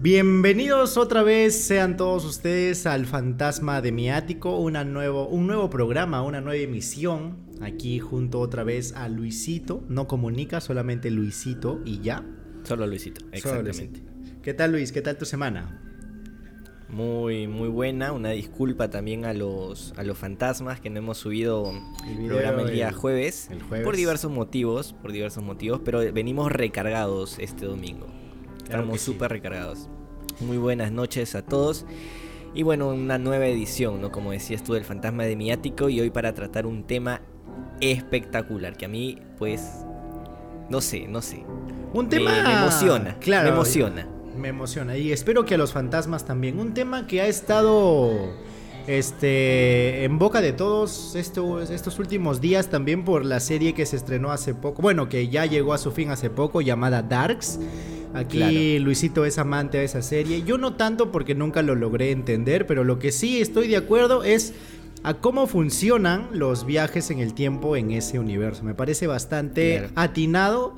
Bienvenidos otra vez sean todos ustedes al Fantasma de mi Ático, una nuevo, un nuevo programa, una nueva emisión. Aquí junto otra vez a Luisito, no comunica, solamente Luisito y ya. Solo Luisito, exactamente. ¿Qué tal Luis? ¿Qué tal tu semana? Muy, muy buena. Una disculpa también a los, a los fantasmas que no hemos subido el programa el día jueves, el jueves, Por diversos motivos, por diversos motivos, pero venimos recargados este domingo. Estamos súper recargados. Muy buenas noches a todos. Y bueno, una nueva edición, ¿no? Como decías tú, del fantasma de mi ático. Y hoy para tratar un tema espectacular. Que a mí, pues. No sé, no sé. Un tema. Me, emociona. Claro. Me emociona. Me emociona. Y espero que a los fantasmas también. Un tema que ha estado. Este, en boca de todos estos, estos últimos días también por la serie que se estrenó hace poco, bueno, que ya llegó a su fin hace poco, llamada Darks. Aquí Luisito es amante de esa serie. Yo no tanto porque nunca lo logré entender, pero lo que sí estoy de acuerdo es a cómo funcionan los viajes en el tiempo en ese universo. Me parece bastante atinado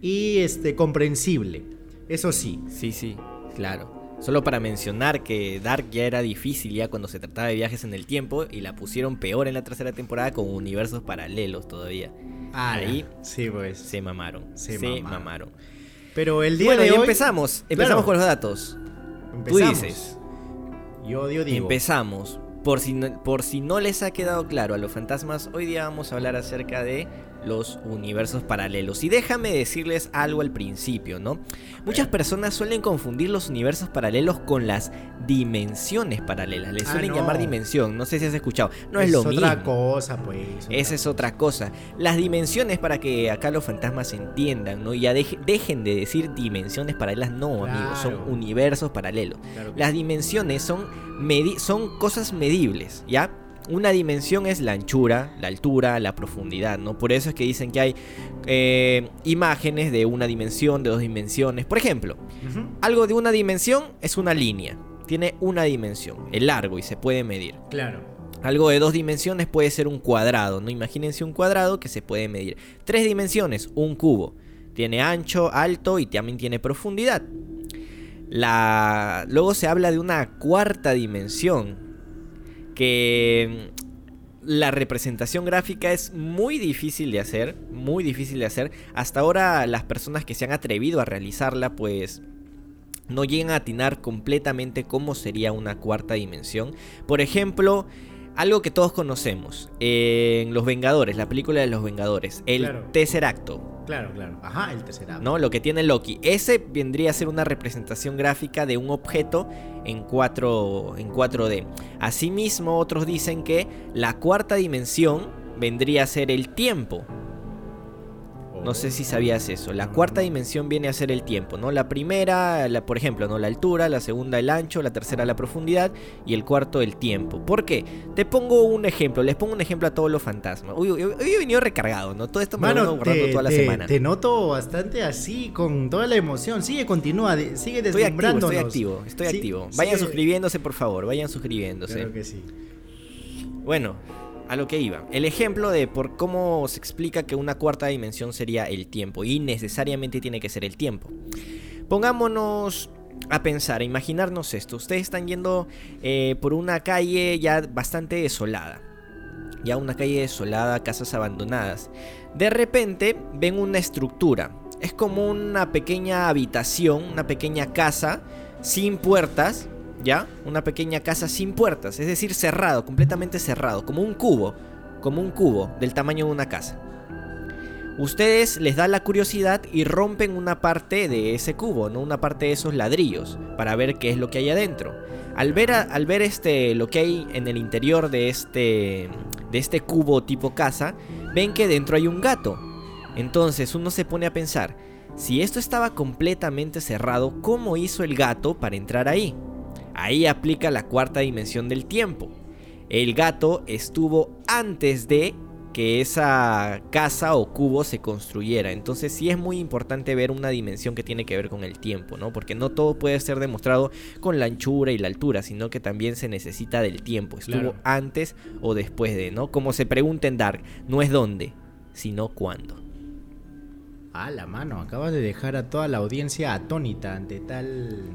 y este comprensible. Eso sí. Sí, sí, claro. Solo para mencionar que Dark ya era difícil ya cuando se trataba de viajes en el tiempo y la pusieron peor en la tercera temporada con universos paralelos todavía. Ah, Ahí sí, pues. Se mamaron. Se, mamaron. Pero el día de hoy. empezamos. Empezamos con los datos. Tú dices. Yo, yo digo. Empezamos. Por si, por si no les ha quedado claro a los fantasmas, hoy día vamos a hablar acerca de los universos paralelos. Y déjame decirles algo al principio, ¿no? Muchas personas suelen confundir los universos paralelos con las dimensiones paralelas. Les ah, suelen llamar dimensión, no sé si has escuchado. No es, lo mismo. Es otra cosa, pues. Esa es otra cosa. Las dimensiones, para que acá los fantasmas entiendan, ¿no? Ya dejen de decir dimensiones paralelas, no, amigos, son universos paralelos. Las dimensiones son, son cosas medibles, ¿ya? Una dimensión es la anchura, la altura, la profundidad, ¿no? Por eso es que dicen que hay eh, imágenes de una dimensión, de dos dimensiones. Por ejemplo, algo de una dimensión es una línea. Tiene una dimensión, el largo y se puede medir. Claro. Algo de dos dimensiones puede ser un cuadrado, ¿no? Imagínense un cuadrado que se puede medir. Tres dimensiones, un cubo. Tiene ancho, alto y también tiene profundidad. La... Luego se habla de una cuarta dimensión, que mm, la representación gráfica es muy difícil de hacer, muy difícil de hacer. Hasta ahora las personas que se han atrevido a realizarla pues no llegan a atinar completamente cómo sería una cuarta dimensión. Por ejemplo, algo que todos conocemos en Los Vengadores, la película de Los Vengadores, el tercer acto. Claro, claro. Ajá, el acto. ¿No? Lo que tiene Loki. Ese vendría a ser una representación gráfica de un objeto en, 4, en 4D. Asimismo, otros dicen que la cuarta dimensión vendría a ser el tiempo. No sé si sabías eso. La cuarta dimensión viene a ser el tiempo, ¿no? La primera, la, por ejemplo, ¿no? La altura, la segunda el ancho, la tercera la profundidad y el cuarto el tiempo. ¿Por qué? Te pongo un ejemplo, les pongo un ejemplo a todos los fantasmas. Hoy, he venido recargado, ¿no? Todo esto me lo guardando toda la semana. Te noto bastante así, con toda la emoción. Sigue, continúa, sigue deslumbrándonos. Estoy activo, estoy activo. Estoy activo. Vayan suscribiéndose, por favor, vayan suscribiéndose. Claro que sí. Bueno, a lo que iba. El ejemplo de por cómo se explica que una cuarta dimensión sería el tiempo y necesariamente tiene que ser el tiempo. Pongámonos a pensar, a imaginarnos esto. Ustedes están yendo eh, por una calle ya bastante desolada. Ya una calle desolada, casas abandonadas. De repente ven una estructura. Es como una pequeña habitación, una pequeña casa sin puertas ¿ya? Una pequeña casa sin puertas, es decir, cerrado, completamente cerrado, como un cubo, como un cubo del tamaño de una casa. Ustedes les da la curiosidad y rompen una parte de ese cubo, ¿no? Una parte de esos ladrillos, para ver qué es lo que hay adentro. Al ver, al ver este, lo que hay en el interior de este, de este cubo tipo casa, ven que dentro hay un gato. Entonces uno se pone a pensar, si esto estaba completamente cerrado, ¿cómo hizo el gato para entrar ahí? Ahí aplica la cuarta dimensión del tiempo. El gato estuvo antes de que esa casa o cubo se construyera. Entonces sí es muy importante ver una dimensión que tiene que ver con el tiempo, ¿no? Porque no todo puede ser demostrado con la anchura y la altura, sino que también se necesita del tiempo. Estuvo antes o después de, ¿no? Como se pregunta en Dark, no es dónde, sino cuándo. Ah, la mano, acabas de dejar a toda la audiencia atónita ante tal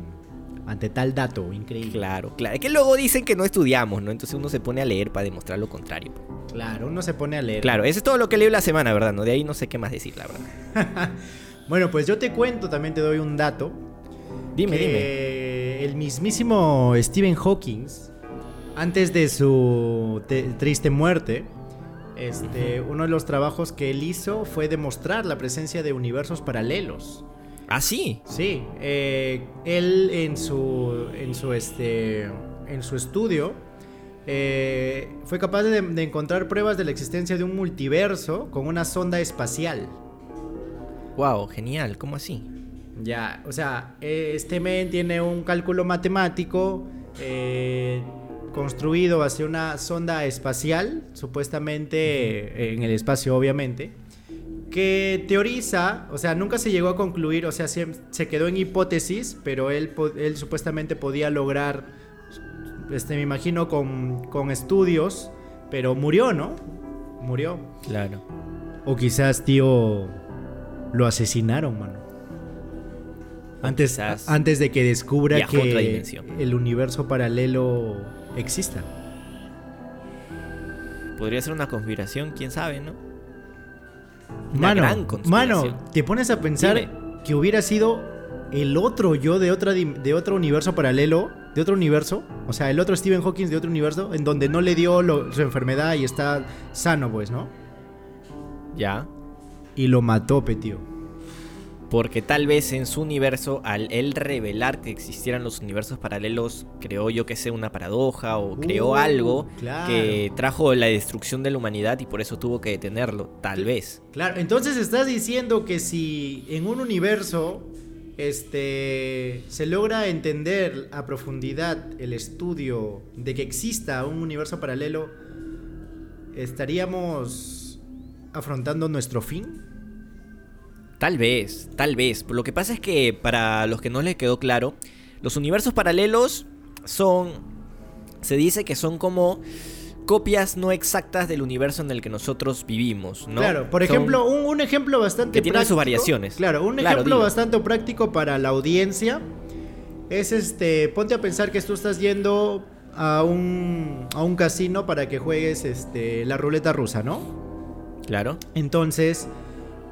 ante tal dato, increíble. Claro, claro. Es que luego dicen que no estudiamos, ¿no? Entonces uno se pone a leer para demostrar lo contrario. Claro, uno se pone a leer. Claro, eso es todo lo que leí la semana, ¿verdad? ¿no? De ahí no sé qué más decir, la verdad. bueno, pues yo te cuento, también te doy un dato. Dime, que dime. El mismísimo Stephen Hawking, antes de su triste muerte, este, uno de los trabajos que él hizo fue demostrar la presencia de universos paralelos. ¿Ah, sí? Sí. Eh, él en su, en su, este, en su estudio eh, fue capaz de, encontrar pruebas de la existencia de un multiverso con una sonda espacial. Wow, genial. ¿Cómo así? Ya, o sea, este men tiene un cálculo matemático eh, construido hacia una sonda espacial, supuestamente en el espacio, obviamente, que teoriza, o sea, nunca se llegó a concluir, o sea, se, quedó en hipótesis, pero él, él supuestamente podía lograr, este, me imagino, con, con estudios, pero murió, ¿no? Murió. Claro. O quizás, tío, lo asesinaron, mano. Antes, antes de que descubra que el universo paralelo exista. Podría ser una conspiración, quién sabe, ¿no? Mano, Mano, te pones a pensar que hubiera sido el otro yo de, otra, de otro universo paralelo, de otro universo, o sea, el otro Stephen Hawking de otro universo, en donde no le dio su enfermedad y está sano, pues, ¿no? Ya. Y lo mató, tío. Porque tal vez en su universo, al él revelar que existieran los universos paralelos, creó yo que sé una paradoja o creó uh, algo que trajo la destrucción de la humanidad y por eso tuvo que detenerlo, tal vez. Claro, entonces estás diciendo que si en un universo este se logra entender a profundidad el estudio de que exista un universo paralelo, estaríamos afrontando nuestro fin. Tal vez, tal vez. Lo que pasa es que para los que no les quedó claro, los universos paralelos son... Se dice que son como copias no exactas del universo en el que nosotros vivimos, ¿no? Claro, por ejemplo, un, ejemplo bastante que tiene sus variaciones. Claro, un ejemplo bastante práctico para la audiencia es este, ponte a pensar que tú estás yendo a un, a un casino para que juegues este, la ruleta rusa, ¿no? Claro. Entonces,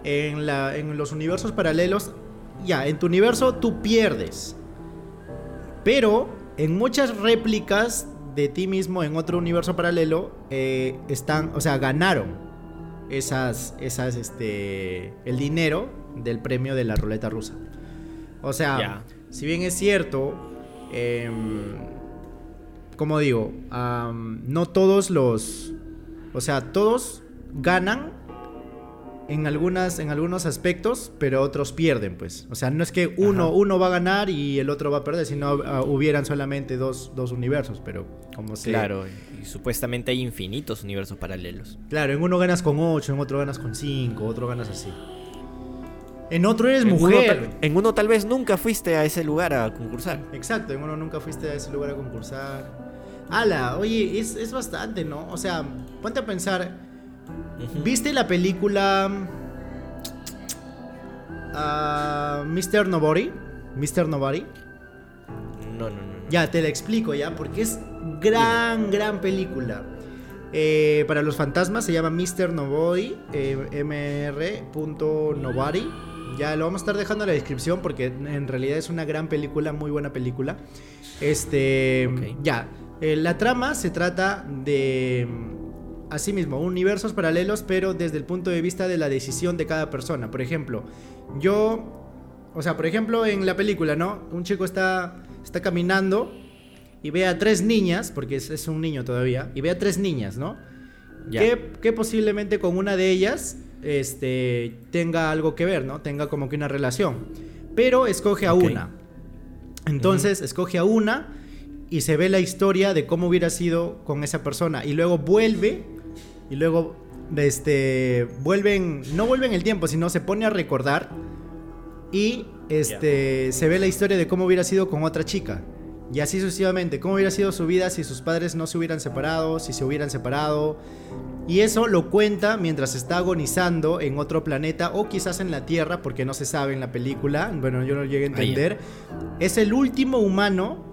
en, la, en los universos paralelos, ya, en tu universo tú pierdes. Pero en muchas réplicas de ti mismo en otro universo paralelo eh, están, o sea, ganaron esas, esas, este, el dinero del premio de la ruleta rusa. O sea, si bien es cierto, em, como digo, no todos los, o sea, todos ganan en, algunas, en algunos aspectos, pero otros pierden, pues. O sea, no es que uno, uno va a ganar y el otro va a perder, sino uh, hubieran solamente dos, dos, universos, pero como se... Claro, y supuestamente hay infinitos universos paralelos. Claro, en uno ganas con ocho, en otro ganas con cinco, otro ganas así. En otro eres mujer. en uno tal vez nunca fuiste a ese lugar a concursar. Exacto, en uno nunca fuiste a ese lugar a concursar. Ala, oye, es, es bastante, ¿no? O sea, ponte a pensar ¿Viste la película uh, Mr. Nobody? Mr. Nobody. No, no, no, Ya, te la explico ya, porque es gran, gran película. Eh, para los fantasmas se llama Mr. Nobody, eh, mr.nobody. Ya lo vamos a estar dejando en la descripción porque en realidad es una gran película, muy buena película. Este, ya, eh, la trama se trata de Asimismo, universos paralelos, pero desde el punto de vista de la decisión de cada persona. Por ejemplo, yo, o sea, por ejemplo, en la película, ¿no? Un chico está, está caminando y ve a tres niñas, porque es, un niño todavía, y ve a tres niñas, ¿no? Que, posiblemente con una de ellas este, tenga algo que ver, ¿no? Tenga como que una relación. Pero escoge a una. Entonces, escoge a una y se ve la historia de cómo hubiera sido con esa persona. Y luego vuelve y luego este vuelven no vuelven el tiempo sino se pone a recordar y este se ve la historia de cómo hubiera sido con otra chica Y así sucesivamente, cómo hubiera sido su vida si sus padres no se hubieran separado, si se hubieran separado. Y eso lo cuenta mientras está agonizando en otro planeta o quizás en la Tierra, porque no se sabe en la película, bueno, yo no llegué a entender. Es el último humano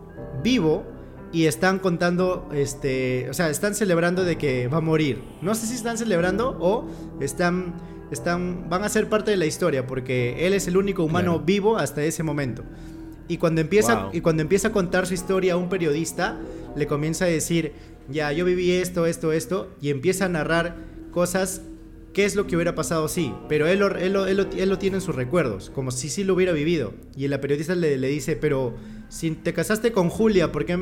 vivo y están contando, este, o sea, están celebrando de que va a morir. No sé si están celebrando o están, están, van a ser parte de la historia, porque él es el único humano vivo hasta ese momento. Y cuando empieza, y cuando empieza a contar su historia a un periodista, le comienza a decir, ya, yo viví esto, esto, esto, y empieza a narrar cosas, qué es lo que hubiera pasado sí, pero él lo, él, él, lo, tiene en sus recuerdos, como si sí lo hubiera vivido. Y la periodista le, le dice, pero si te casaste con Julia, ¿por qué,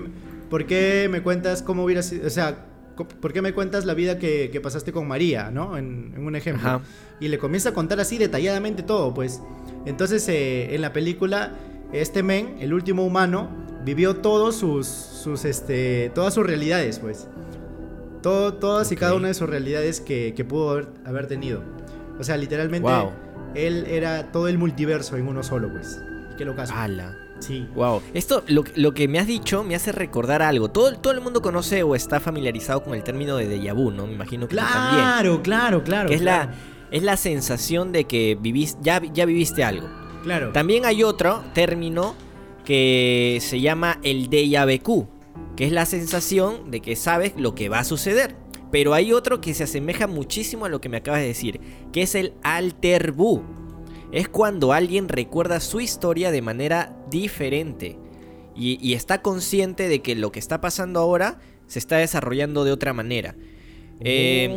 por qué me cuentas cómo hubiera sido, o sea, ¿por qué me cuentas la vida que, que pasaste con María, ¿no? En, un ejemplo. Y le comienza a contar así detalladamente todo, pues. Entonces, eh, en la película este men, el último humano, vivió todos sus, sus este, todas sus realidades, pues. Todo, todas y cada una de sus realidades que, pudo haber, haber, tenido. O sea, literalmente, él era todo el multiverso en uno solo, pues. Qué locazo. ¡Hala! Sí. Wow. Esto, lo, lo, que me has dicho, me hace recordar algo. Todo, todo el mundo conoce o está familiarizado con el término de déjà vu, ¿no? Me imagino que claro, también. Claro, claro, claro. es, La, es la sensación de que vivís, ya, ya viviste algo. Claro. También hay otro término que se llama el déjà vu, que es la sensación de que sabes lo que va a suceder. Pero hay otro que se asemeja muchísimo a lo que me acabas de decir, que es el alter vu. Es cuando alguien recuerda su historia de manera diferente y, está consciente de que lo que está pasando ahora se está desarrollando de otra manera. Eh,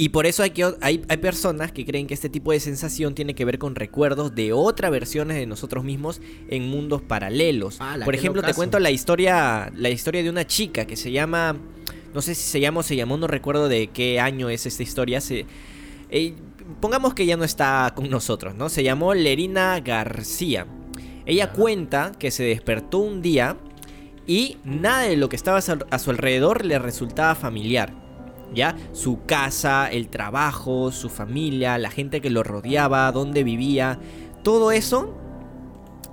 y por eso hay, que, hay, hay, personas que creen que este tipo de sensación tiene que ver con recuerdos de otras versiones de nosotros mismos en mundos paralelos. Ah, por ejemplo, te cuento la historia, la historia de una chica que se llama, no sé si se llama o se llamó, no recuerdo de qué año es esta historia. Se, eh, pongamos que ya no está con nosotros, ¿no? Se llamó Lerina García. Ella cuenta que se despertó un día y nada de lo que estaba a su alrededor le resultaba familiar. ¿ya? Su casa, el trabajo, su familia, la gente que lo rodeaba, dónde vivía, todo eso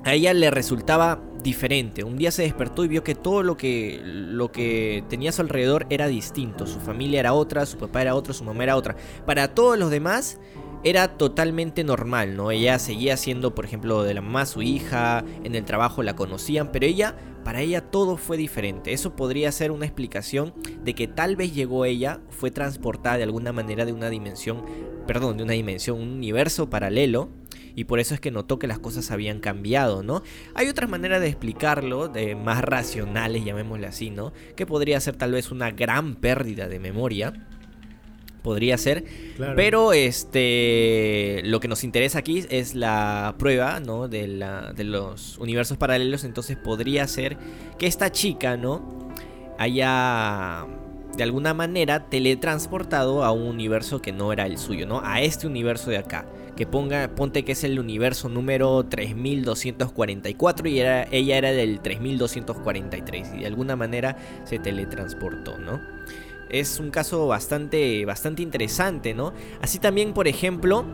a ella le resultaba diferente. Un día se despertó y vio que todo lo que, lo que tenía a su alrededor era distinto. Su familia era otra, su papá era otro, su mamá era otra. Para todos los demás era totalmente normal, ¿no? Ella seguía siendo, por ejemplo, de la mamá su hija, en el trabajo la conocían, pero ella para ella todo fue diferente. Eso podría ser una explicación de que tal vez llegó ella, fue transportada de alguna manera de una dimensión, perdón, de una dimensión, un universo paralelo. Y por eso es que notó que las cosas habían cambiado, ¿no? Hay otras maneras de explicarlo, de más racionales, llamémosle así, ¿no? Que podría ser tal vez una gran pérdida de memoria podría ser. Pero este lo que nos interesa aquí es la prueba, ¿no? De, la, de los universos paralelos. Entonces podría ser que esta chica, ¿no? Haya de alguna manera teletransportado a un universo que no era el suyo, ¿no? A este universo de acá. Que ponga, ponte que es el universo número 3244 y era, ella era del 3243 y de alguna manera se teletransportó, ¿no? es un caso bastante, bastante interesante, ¿no? Así también, por ejemplo,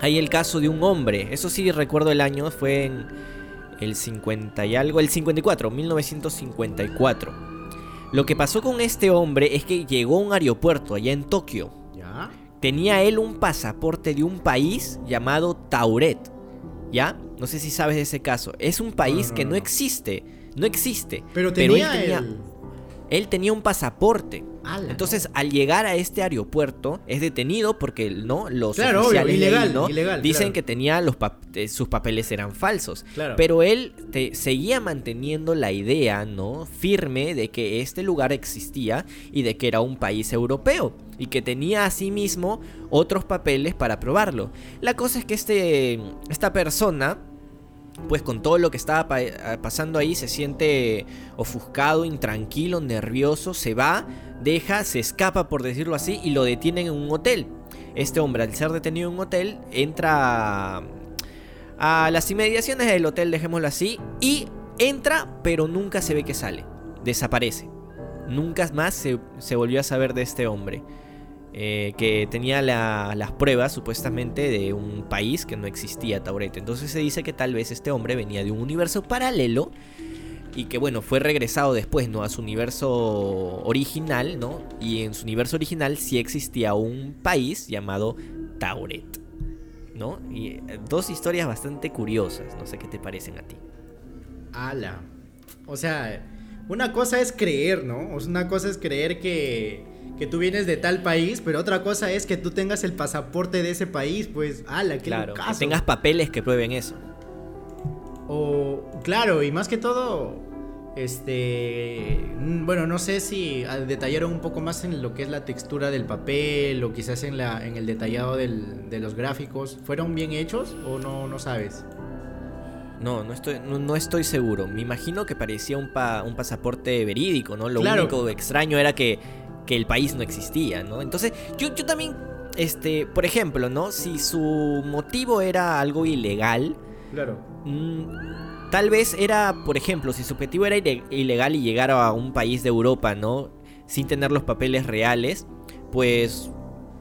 hay el caso de un hombre, eso sí recuerdo el año, fue en el 50 y algo, el 54, 1954. Lo que pasó con este hombre es que llegó a un aeropuerto allá en Tokio. ¿Ya? Tenía él un pasaporte de un país llamado Tauret. ¿Ya? No sé si sabes de ese caso. Es un país que no, existe. No existe. Pero tenía, él tenía un pasaporte. Entonces, al llegar a este aeropuerto, es detenido porque no los oficiales ilegal, ¿no? dicen que tenía los eh, sus papeles eran falsos. Pero él seguía manteniendo la idea, ¿no? Firme de que este lugar existía y de que era un país europeo y que tenía asimismo otros papeles para probarlo. La cosa es que este esta persona pues con todo lo que estaba eh, pasando ahí se siente ofuscado, intranquilo, nervioso, se va, deja, se escapa por decirlo así y lo detienen en un hotel. Este hombre al ser detenido en un hotel entra a las inmediaciones del hotel, dejémoslo así, y entra pero nunca se ve que sale, desaparece. Nunca más se, se volvió a saber de este hombre. Eh, que tenía las pruebas supuestamente de un país que no existía Taurete. Entonces se dice que tal vez este hombre venía de un universo paralelo y que bueno, fue regresado después, ¿no? A su universo original, ¿no? Y en su universo original sí existía un país llamado Tauret, ¿no? Y eh, dos historias bastante curiosas, no sé qué te parecen a ti. Ala. O sea, una cosa es creer, ¿no? Una cosa es creer que, que tú vienes de tal país, pero otra cosa es que tú tengas el pasaporte de ese país, pues, ala, qué claro, que tengas papeles que prueben eso. O, claro, y más que todo, este, bueno, no sé si detallaron un poco más en lo que es la textura del papel o quizás en, la, en el detallado de los gráficos. ¿Fueron bien hechos o no, no sabes? No, no estoy, no, estoy seguro. Me imagino que parecía un, un pasaporte verídico, ¿no? Lo único extraño era que, que, el país no existía, ¿no? Entonces, yo, yo también, este, por ejemplo, ¿no? Si su motivo era algo ilegal, Claro. Mm, tal vez era, por ejemplo, si su objetivo era ilegal y llegar a un país de Europa, ¿no? Sin tener los papeles reales, pues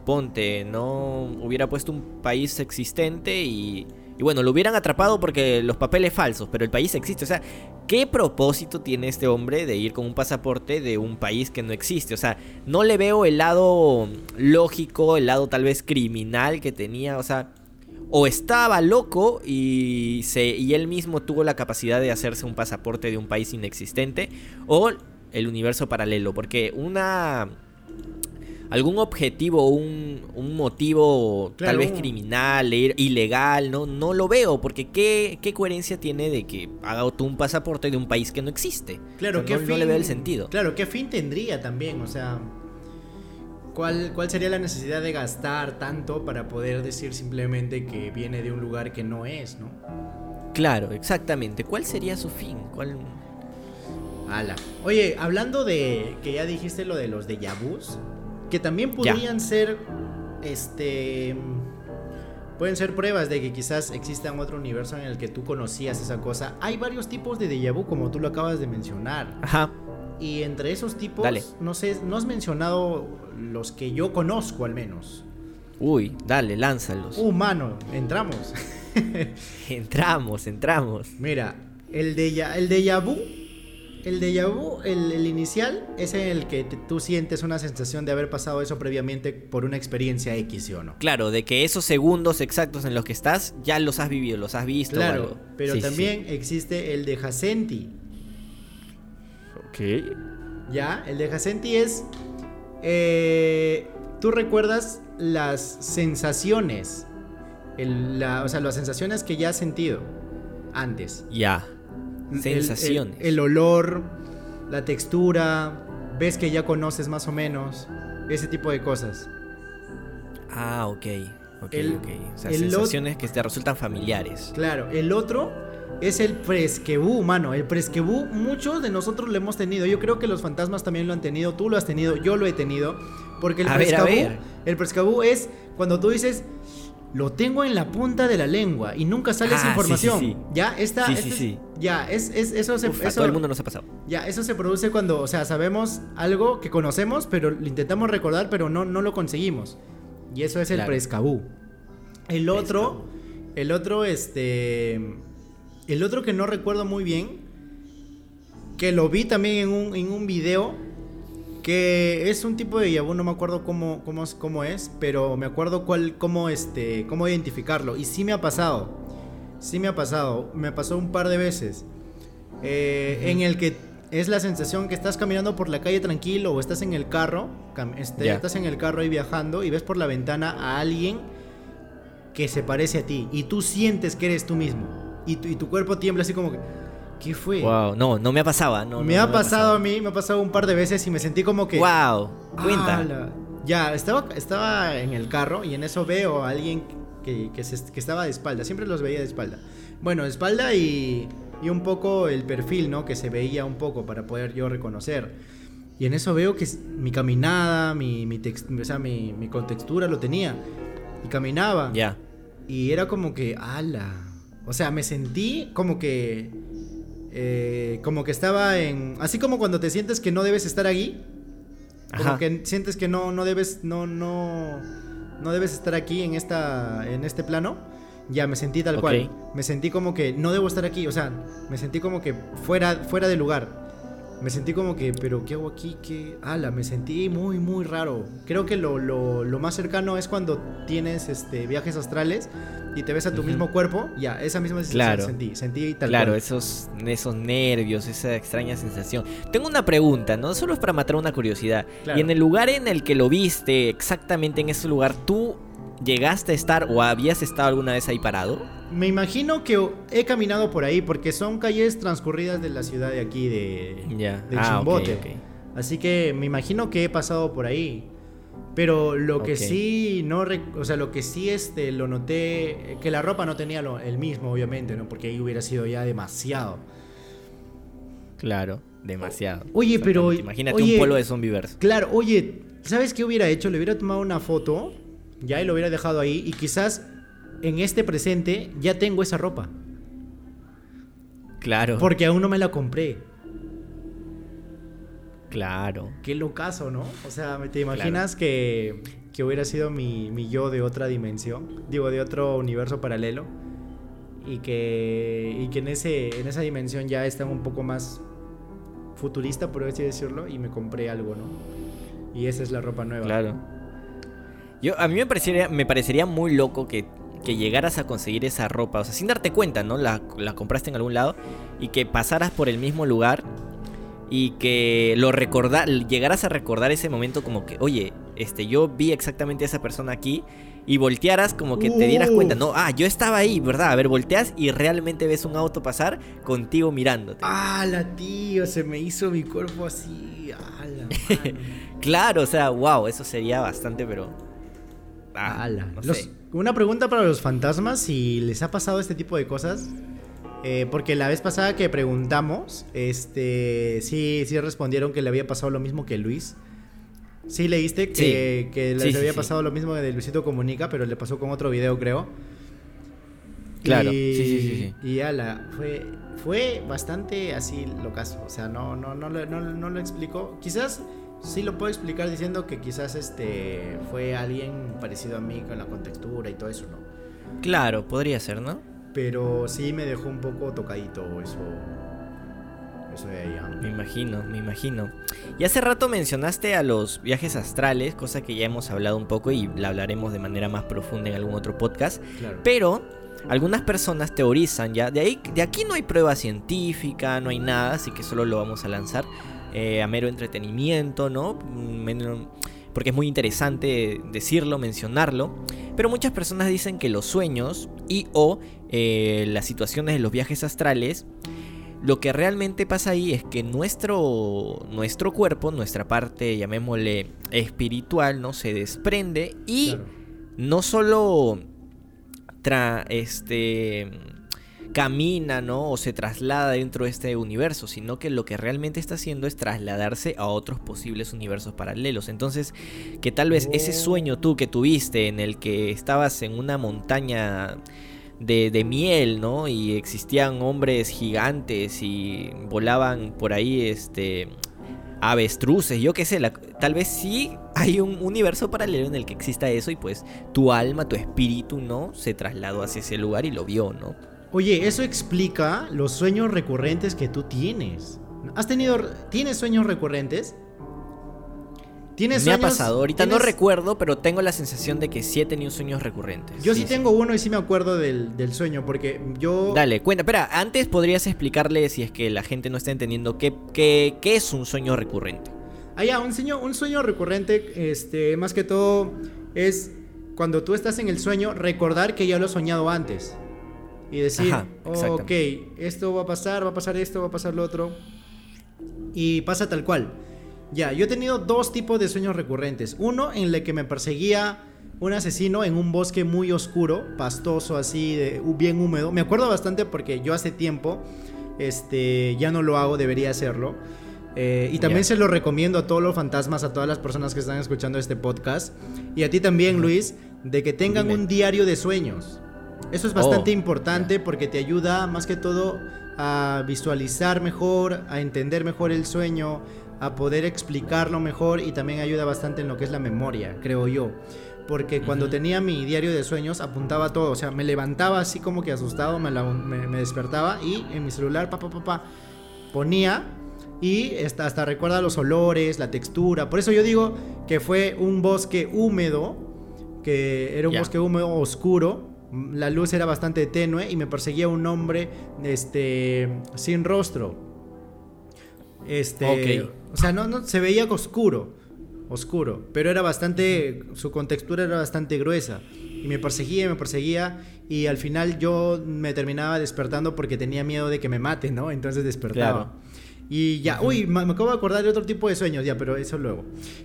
ponte, ¿no? Hubiera puesto un país existente y, y bueno, lo hubieran atrapado porque los papeles falsos, pero el país existe. O sea, ¿qué propósito tiene este hombre de ir con un pasaporte de un país que no existe? O sea, no le veo el lado lógico, el lado tal vez criminal que tenía. O sea, o estaba loco y, se, y él mismo tuvo la capacidad de hacerse un pasaporte de un país inexistente, o el universo paralelo, porque una algún objetivo, un, un motivo tal vez criminal, ilegal, no, no lo veo, porque ¿qué, ¿qué, coherencia tiene de que haga tú un pasaporte de un país que no existe? Claro, ¿qué no le veo el sentido. Claro, ¿qué fin tendría también? O sea, ¿Cuál, ¿Cuál sería la necesidad de gastar tanto para poder decir simplemente que viene de un lugar que no es, no? Claro, exactamente. ¿Cuál sería su fin? ¿Cuál... Ala. Oye, hablando de que ya dijiste lo de los de vus, que también podrían ser, este, pueden ser pruebas de que quizás exista otro universo en el que tú conocías esa cosa. Hay varios tipos de déjà vu, como tú lo acabas de mencionar. Ajá. Y entre esos tipos, no sé, no has mencionado los que yo conozco al menos. Uy, dale, lánzalos. Uh, mano, entramos. entramos, entramos. Mira, el de el de vu, el de vu, el, inicial, es el que tú sientes una sensación de haber pasado eso previamente por una experiencia X, ¿sí o no? Claro, de que esos segundos exactos en los que estás ya los has vivido, los has visto. Claro, pero también existe el de Jacenti. Ok. Ya, el de Jacenti es eh, ¿Tú recuerdas las sensaciones? o sea, las sensaciones que ya has sentido antes. Ya. Sensaciones. El, olor, la textura, ves que ya conoces más o menos, ese tipo de cosas. Ah, ok. Ok, ok. O sea, sensaciones que te resultan familiares. Claro, el otro es el Presquebú, mano. El Presquebú, muchos de nosotros lo hemos tenido. Yo creo que los fantasmas también lo han tenido. Tú lo has tenido, yo lo he tenido. Porque el Presquebú, el Presquebú es cuando tú dices, lo tengo en la punta de la lengua y nunca sale esa ah, información. Ya, esta, sí, sí, sí. ya, es, eso se, eso, todo el mundo nos ha pasado. Ya, eso se produce cuando, o sea, sabemos algo que conocemos, pero lo intentamos recordar, pero no, no lo conseguimos. Y eso es el Prescabú. El otro, el otro, este el otro que no recuerdo muy bien, que lo vi también en un, en un video, que es un tipo de yabú, no me acuerdo cómo, cómo, cómo es, pero me acuerdo cuál, cómo, este, cómo identificarlo. Y sí me ha pasado, sí me ha pasado, me pasó un par de veces, eh, en el que es la sensación que estás caminando por la calle tranquilo o estás en el carro, este, estás en el carro ahí viajando y ves por la ventana a alguien que se parece a ti y tú sientes que eres tú mismo y tu, cuerpo tiembla así como que... ¿Qué fue? Wow, no, no me ha pasado, no. Me ha pasado a mí, me ha pasado un par de veces y me sentí como que. Wow, cuenta. ya, estaba, estaba en el carro y en eso veo a alguien que, que, estaba de espalda. Siempre los veía de espalda. Bueno, de espalda y, y un poco el perfil, ¿no? Que se veía un poco para poder yo reconocer. Y en eso veo que mi caminada, mi, mi, o sea, mi, mi contextura lo tenía. Y caminaba. Ya. Y era como que, ala o sea, me sentí como que. Eh, como que estaba en. Así como cuando te sientes que no debes estar aquí. Como que sientes que no, no debes. No, no. No debes estar aquí en esta. en este plano. Ya, me sentí tal cual. Me sentí como que no debo estar aquí. O sea, me sentí como que fuera, fuera de lugar. Me sentí como que, pero ¿qué hago aquí? ¿Qué? Ala, me sentí muy, muy raro. Creo que lo, lo, lo más cercano es cuando tienes este, viajes astrales y te ves a tu mismo cuerpo. Ya, esa misma sensación Claro. sentí. Sentí tal Claro, cual. esos, esos nervios, esa extraña sensación. Tengo una pregunta, ¿no? Solo es para matar una curiosidad. Claro. Y en el lugar en el que lo viste, exactamente en ese lugar, ¿tú llegaste a estar o habías estado alguna vez ahí parado? Me imagino que he caminado por ahí porque son calles transcurridas de la ciudad de aquí, de, Ah, ok, Chimbote. Así que me imagino que he pasado por ahí. Pero lo que sí no, o sea, lo que sí este lo noté que la ropa no tenía lo- el mismo, obviamente, ¿no? Porque ahí hubiera sido ya demasiado. Claro, demasiado. Oye, pero-. Imagínate oye- un pueblo de zombieverse. Claro, oye, ¿sabes qué hubiera hecho? Le hubiera tomado una foto, ya y lo hubiera dejado ahí y quizás en este presente ya tengo esa ropa, Claro. porque aún no me la compré. Claro. Qué locazo, ¿no? O sea, ¿te imaginas que, que hubiera sido mi, mi yo de otra dimensión? Digo, de otro universo paralelo. Y que, y que en, ese, en esa dimensión ya está un poco más futurista, por así decirlo, y me compré algo, ¿no? Y esa es la ropa nueva. Claro. Yo, a mí me parecería, me parecería muy loco que, que llegaras a conseguir esa ropa, o sea, sin darte cuenta, ¿no? La, la compraste en algún lado y que pasaras por el mismo lugar y que lo recordar, llegaras a recordar ese momento como que, oye, este, yo vi exactamente a esa persona aquí y voltearas como que te dieras cuenta, no, ah, yo estaba ahí, ¿verdad? A ver, volteas y realmente ves un auto pasar contigo mirándote. ¡Ah, la tío! Se me hizo mi cuerpo así. ¡Ah, la mano! Claro, o sea, wow, eso sería bastante, pero... ah, Ala. no Los- sé. una pregunta para los fantasmas, si les ha pasado este tipo de cosas. Eh, porque la vez pasada que preguntamos, este, sí, sí respondieron que le había pasado lo mismo que Luis. Sí leíste que, Sí. que les Sí, sí, había pasado lo mismo de Luisito Comunica, pero le pasó con otro video, creo. Claro, Y, sí, sí, sí, Y ala, fue, fue bastante así locazo. O sea, no, no, no, lo- no, no lo explico. Quizás sí lo puedo explicar diciendo que quizás este fue alguien parecido a mí con la contextura y todo eso, ¿no? Claro, podría ser, ¿no? Pero sí me dejó un poco tocadito eso. Eso de ahí. ah. Me imagino, me imagino. Y hace rato mencionaste a los viajes astrales, cosa que ya hemos hablado un poco y la hablaremos de manera más profunda en algún otro podcast. Claro. Pero algunas personas teorizan ya, de ahí, de aquí no hay prueba científica, no hay nada, así que solo lo vamos a lanzar eh, a mero entretenimiento, ¿no? Porque es muy interesante decirlo, mencionarlo. Pero muchas personas dicen que los sueños y o eh, las situaciones de los viajes astrales lo que realmente pasa ahí es que nuestro, nuestro cuerpo, nuestra parte, llamémosle espiritual, ¿no? Se desprende y Claro. no solo tra- este, camina, ¿no? O se traslada dentro de este universo, sino que lo que realmente está haciendo es trasladarse a otros posibles universos paralelos. Entonces, que tal vez ese Oh. sueño tú que tuviste en el que estabas en una montaña de, de miel, ¿no? Y existían hombres gigantes y volaban por ahí, este, avestruces, yo qué sé, la- tal vez sí hay un universo paralelo en el que exista eso y pues tu alma, tu espíritu, ¿no? Se trasladó hacia ese lugar y lo vio, ¿no? Oye, eso explica los sueños recurrentes que tú tienes. ¿Has tenido. ¿Tienes sueños recurrentes? ¿Tienes Me ha sueños- pasado, ahorita no recuerdo, pero tengo la sensación de que sí he tenido sueños recurrentes. Yo sí, tengo uno y sí me acuerdo del, del sueño, porque yo. Dale, cuenta, espera, antes podrías explicarle si es que la gente no está entendiendo qué, qué, qué es un sueño recurrente. Ah, ya, un sueño, un sueño recurrente, este, más que todo, es cuando tú estás en el sueño, recordar que ya lo has soñado antes. Y decir, Ajá, "Oh, ok, esto va a pasar, va a pasar esto, va a pasar lo otro. Y pasa tal cual. Ya, yo he tenido dos tipos de sueños recurrentes. Uno en el que me perseguía un asesino en un bosque muy oscuro, pastoso, así, de, bien húmedo. Me acuerdo bastante porque yo hace tiempo, este, ya no lo hago, debería hacerlo. Eh, y también se lo recomiendo a todos los fantasmas, a todas las personas que están escuchando este podcast. Y a ti también, Luis, de que tengan Dime. un diario de sueños. Eso es Oh, bastante importante porque te ayuda más que todo a visualizar mejor, a entender mejor el sueño, a poder explicarlo mejor y también ayuda bastante en lo que es la memoria, creo yo. porque cuando tenía mi diario de sueños apuntaba todo, o sea, me levantaba así como que asustado, me, me, despertaba y en mi celular, pa, pa, pa, ponía y hasta, hasta recuerda los olores, la textura. Por eso yo digo que fue un bosque húmedo, que era un bosque húmedo oscuro. La luz era bastante tenue y me perseguía un hombre este, sin rostro. Este, O sea, no, no, se veía oscuro, oscuro, pero era bastante, su contextura era bastante gruesa. Y me perseguía, me perseguía y al final yo me terminaba despertando porque tenía miedo de que me maten, ¿no? Entonces despertaba. Y ya, uy, me, acabo de acordar de otro tipo de sueños, ya, pero eso luego.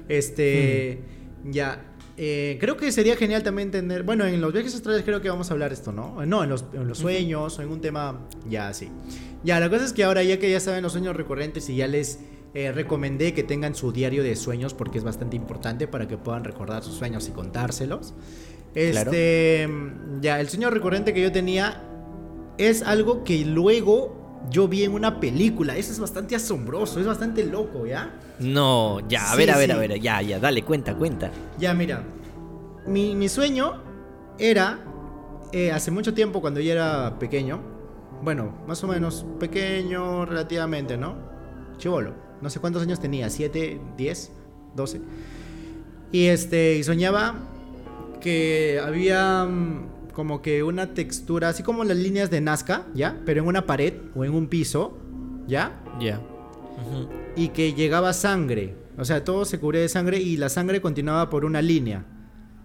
Este, ya. Eh, creo que sería genial también tener. Bueno, en los viajes astrales creo que vamos a hablar esto, ¿no? No, en los, en los sueños o en un tema. Ya, sí. Ya, la cosa es que ahora, ya que ya saben los sueños recurrentes y ya les eh, recomendé que tengan su diario de sueños porque es bastante importante para que puedan recordar sus sueños y contárselos. Este. Ya, el sueño recurrente que yo tenía es algo que luego yo vi en una película. Eso es bastante asombroso, es bastante loco, ¿ya? No, ya, a ver, a ver, a ver, ya, ya, dale, cuenta, cuenta. Ya, mira, mi, sueño era, eh, hace mucho tiempo cuando yo era pequeño, bueno, más o menos pequeño relativamente, ¿no? Chivolo, no sé cuántos años tenía, ¿7, 10, 12? Y este, y soñaba que había mm, como que una textura, así como las líneas de Nazca, ¿ya? Pero en una pared o en un piso, ¿ya? Ya. Y que llegaba sangre. O sea, todo se cubría de sangre y la sangre continuaba por una línea.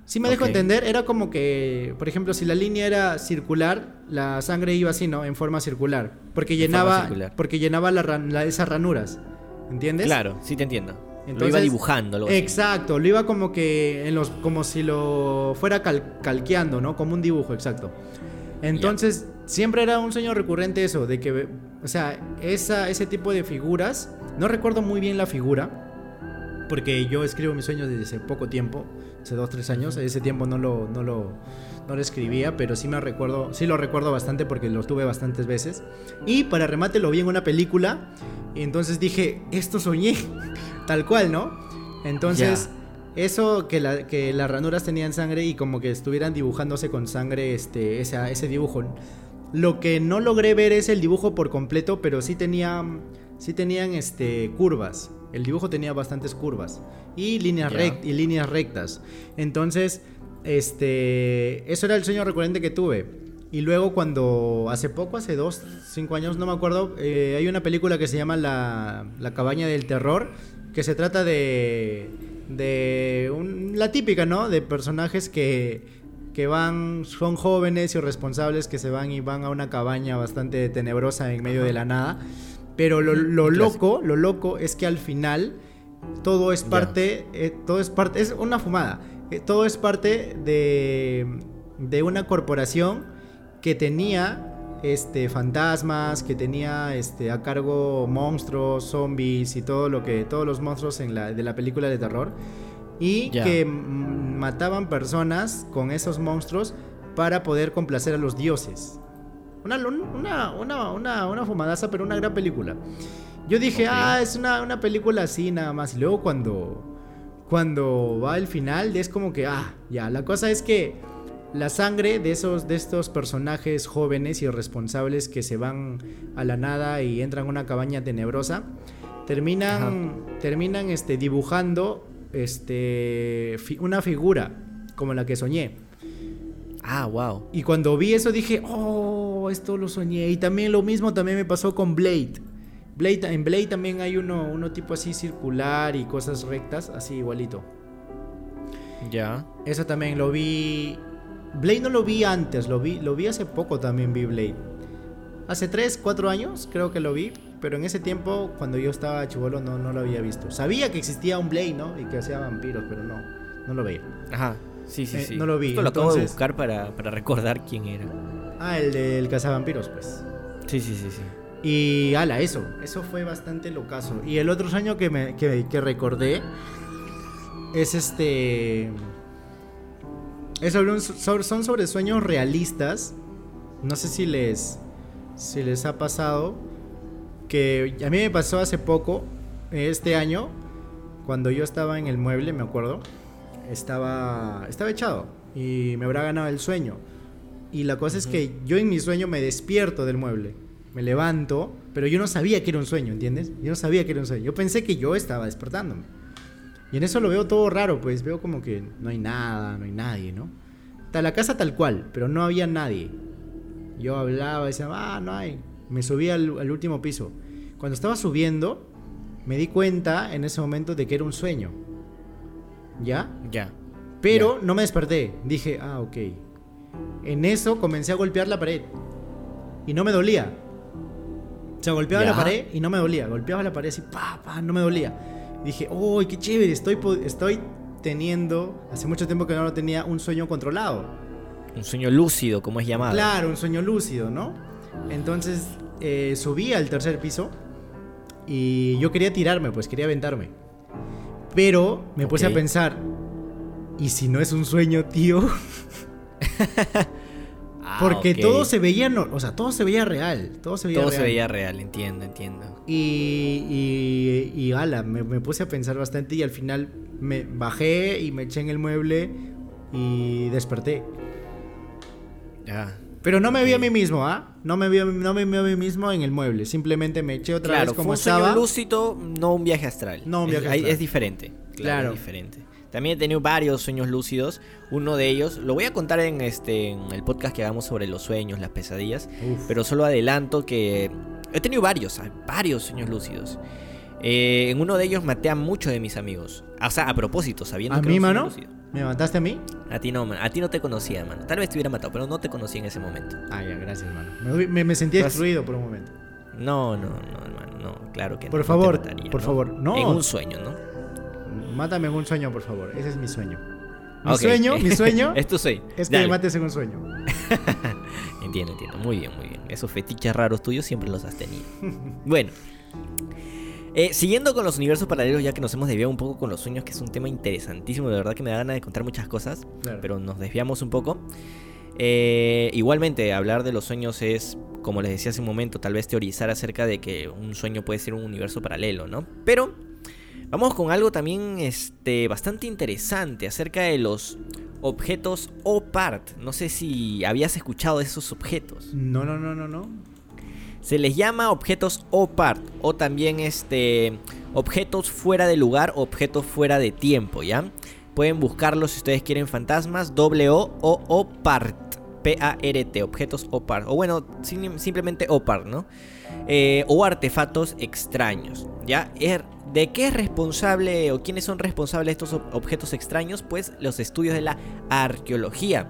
Si me dejo entender, era como que, por ejemplo, si la línea era circular, la sangre iba así, ¿no? En forma circular. Porque llenaba, porque llenaba la, esas ranuras. ¿Entiendes? Claro, sí te entiendo lo iba dibujando. exacto, lo iba como que en los, como si lo fuera calqueando, ¿no? Como un dibujo, exacto. Entonces, siempre era un sueño recurrente eso, de que, o sea, esa, ese tipo de figuras, no recuerdo muy bien la figura, porque yo escribo mis sueños desde hace poco tiempo, hace dos, tres años, ese tiempo no lo, no lo, no lo escribía, pero sí me recuerdo, sí lo recuerdo bastante porque lo tuve bastantes veces. Y para remate lo vi en una película, y entonces dije, esto soñé. Tal cual, ¿no? Entonces, eso que, la, que las ranuras tenían sangre y como que estuvieran dibujándose con sangre este, ese, ese dibujo. Lo que no logré ver es el dibujo por completo, pero sí, tenía, sí tenían este, curvas. El dibujo tenía bastantes curvas y líneas, y líneas rectas. Entonces, este, eso era el sueño recurrente que tuve. Y luego cuando hace poco, hace dos, cinco años, no me acuerdo, eh, hay una película que se llama La, la cabaña del terror que se trata de, de la típica, ¿no? De personajes que, que van, son jóvenes y responsables que se van y van a una cabaña bastante tenebrosa en medio de la nada. Pero lo, loco, lo loco es que al final todo es parte, eh, todo es parte, es una fumada. Eh, todo es parte de, de una corporación que tenía este, fantasmas, que tenía este, a cargo monstruos, zombies y todo lo que, todos los monstruos en la, de la película de terror. Y que mataban personas con esos monstruos para poder complacer a los dioses. Una, una, una, una, una fumadaza, pero una gran película. Yo dije, ah, es una, una película así nada más. Y luego cuando, cuando va el final, es como que, ah, ya, la cosa es que la sangre de esos de estos personajes jóvenes y irresponsables que se van a la nada y entran a una cabaña tenebrosa terminan terminan este dibujando este una figura como la que soñé. Ah, wow. Y cuando vi eso dije, "Oh, esto lo soñé." Y también lo mismo también me pasó con Blade. Blade en Blade también hay uno uno tipo así circular y cosas rectas, así igualito. Ya. Eso también lo vi Blade no lo vi antes, lo vi, lo vi hace poco también vi Blade. Hace 3, 4 años creo que lo vi, pero en ese tiempo, cuando yo estaba chivolo, no, no lo había visto. Sabía que existía un Blade, ¿no? Y que hacía vampiros, pero no, no lo veía. Ajá, sí, sí, eh, sí. No lo vi. Esto lo acabo de buscar para, recordar quién era. Ah, el del cazavampiros, pues. Sí, sí, sí, sí. Y ala, eso, eso fue bastante locazo. Y el otro sueño que, me, que, que recordé es este son sobre sueños realistas. No sé si les, si les ha pasado. Que a mí me pasó hace poco, este año, cuando yo estaba en el mueble, me acuerdo. estaba, estaba echado y me habrá ganado el sueño. Y la cosa es que yo en mi sueño me despierto del mueble, me levanto, pero yo no sabía que era un sueño, ¿entiendes? Yo no sabía que era un sueño. Yo pensé que yo estaba despertándome. Y en eso lo veo todo raro, pues veo como que no hay nada, no hay nadie, ¿no? La casa tal cual, pero no había nadie. Yo hablaba, decía, ah, no hay. Me subí al, último piso. Cuando estaba subiendo, me di cuenta en ese momento de que era un sueño. ¿Ya? Ya. Pero no me desperté. Dije, ah, ok. En eso comencé a golpear la pared. Y no me dolía. O sea, golpeaba la pared y no me dolía. Golpeaba la pared así, pa, pa, no me dolía. dije, ¡oh, qué chévere! Estoy, estoy teniendo, hace mucho tiempo que no lo tenía, un sueño controlado. Un sueño lúcido, como es llamado. Claro, un sueño lúcido, ¿no? Entonces eh, subí al tercer piso y yo quería tirarme, pues quería aventarme. Pero me puse a pensar, ¿y si no es un sueño, tío? Ah, Porque todo se veía, no, o sea, todo se veía real. Todo se veía todo real. se veía real, entiendo, entiendo. Y, y, y ala, me, me, puse a pensar bastante y al final me bajé y me eché en el mueble y desperté. Ya. Pero no me vi a mí mismo, ¿ah? No me vi, no me vi a mí mismo en el mueble. Simplemente me eché otra vez como fue un estaba. lúcido, no un viaje astral. No un viaje es, astral. Es diferente. Claro. Es diferente. También he tenido varios sueños lúcidos. Uno de ellos, lo voy a contar en este en el podcast que hagamos sobre los sueños, las pesadillas. Pero solo adelanto que he tenido varios, varios sueños lúcidos. Eh, en uno de ellos maté a muchos de mis amigos. O sea, a propósito, sabiendo ¿A que mí, mano? ¿Me mataste a mí? A ti no, A ti no te conocía, mano. Tal vez te hubiera matado, pero no te conocí en ese momento. Ah, ya, gracias, hermano. Me, me, sentí excluido por un momento. No, no, no, hermano. No, claro que por no. Favor, por favor, no. En un sueño, ¿no? Mátame en un sueño, por favor. Ese es mi sueño. Mi sueño, mi sueño. es tu sueño. Es que me mates en un sueño. entiendo, entiendo. Muy bien, muy bien. Esos fetiches raros tuyos siempre los has tenido. bueno. Eh, siguiendo con los universos paralelos, ya que nos hemos desviado un poco con los sueños, que es un tema interesantísimo, de verdad que me da ganas de contar muchas cosas, pero nos desviamos un poco. Eh, igualmente, hablar de los sueños es, como les decía hace un momento, tal vez teorizar acerca de que un sueño puede ser un universo paralelo, ¿no? Pero vamos con algo también este, bastante interesante acerca de los objetos OPART. No sé si habías escuchado de esos objetos. No, no, no, no, no. Se les llama objetos OPART o también este, objetos fuera de lugar objetos fuera de tiempo, ¿ya? Pueden buscarlos si ustedes quieren fantasmas, W O O O PART. P-A-R-T, objetos OPART. O bueno, simplemente OPART, ¿no? Eh, o artefactos extraños, ¿ya? Er, ¿De qué es responsable o quiénes son responsables de estos objetos extraños? Pues los estudios de la arqueología.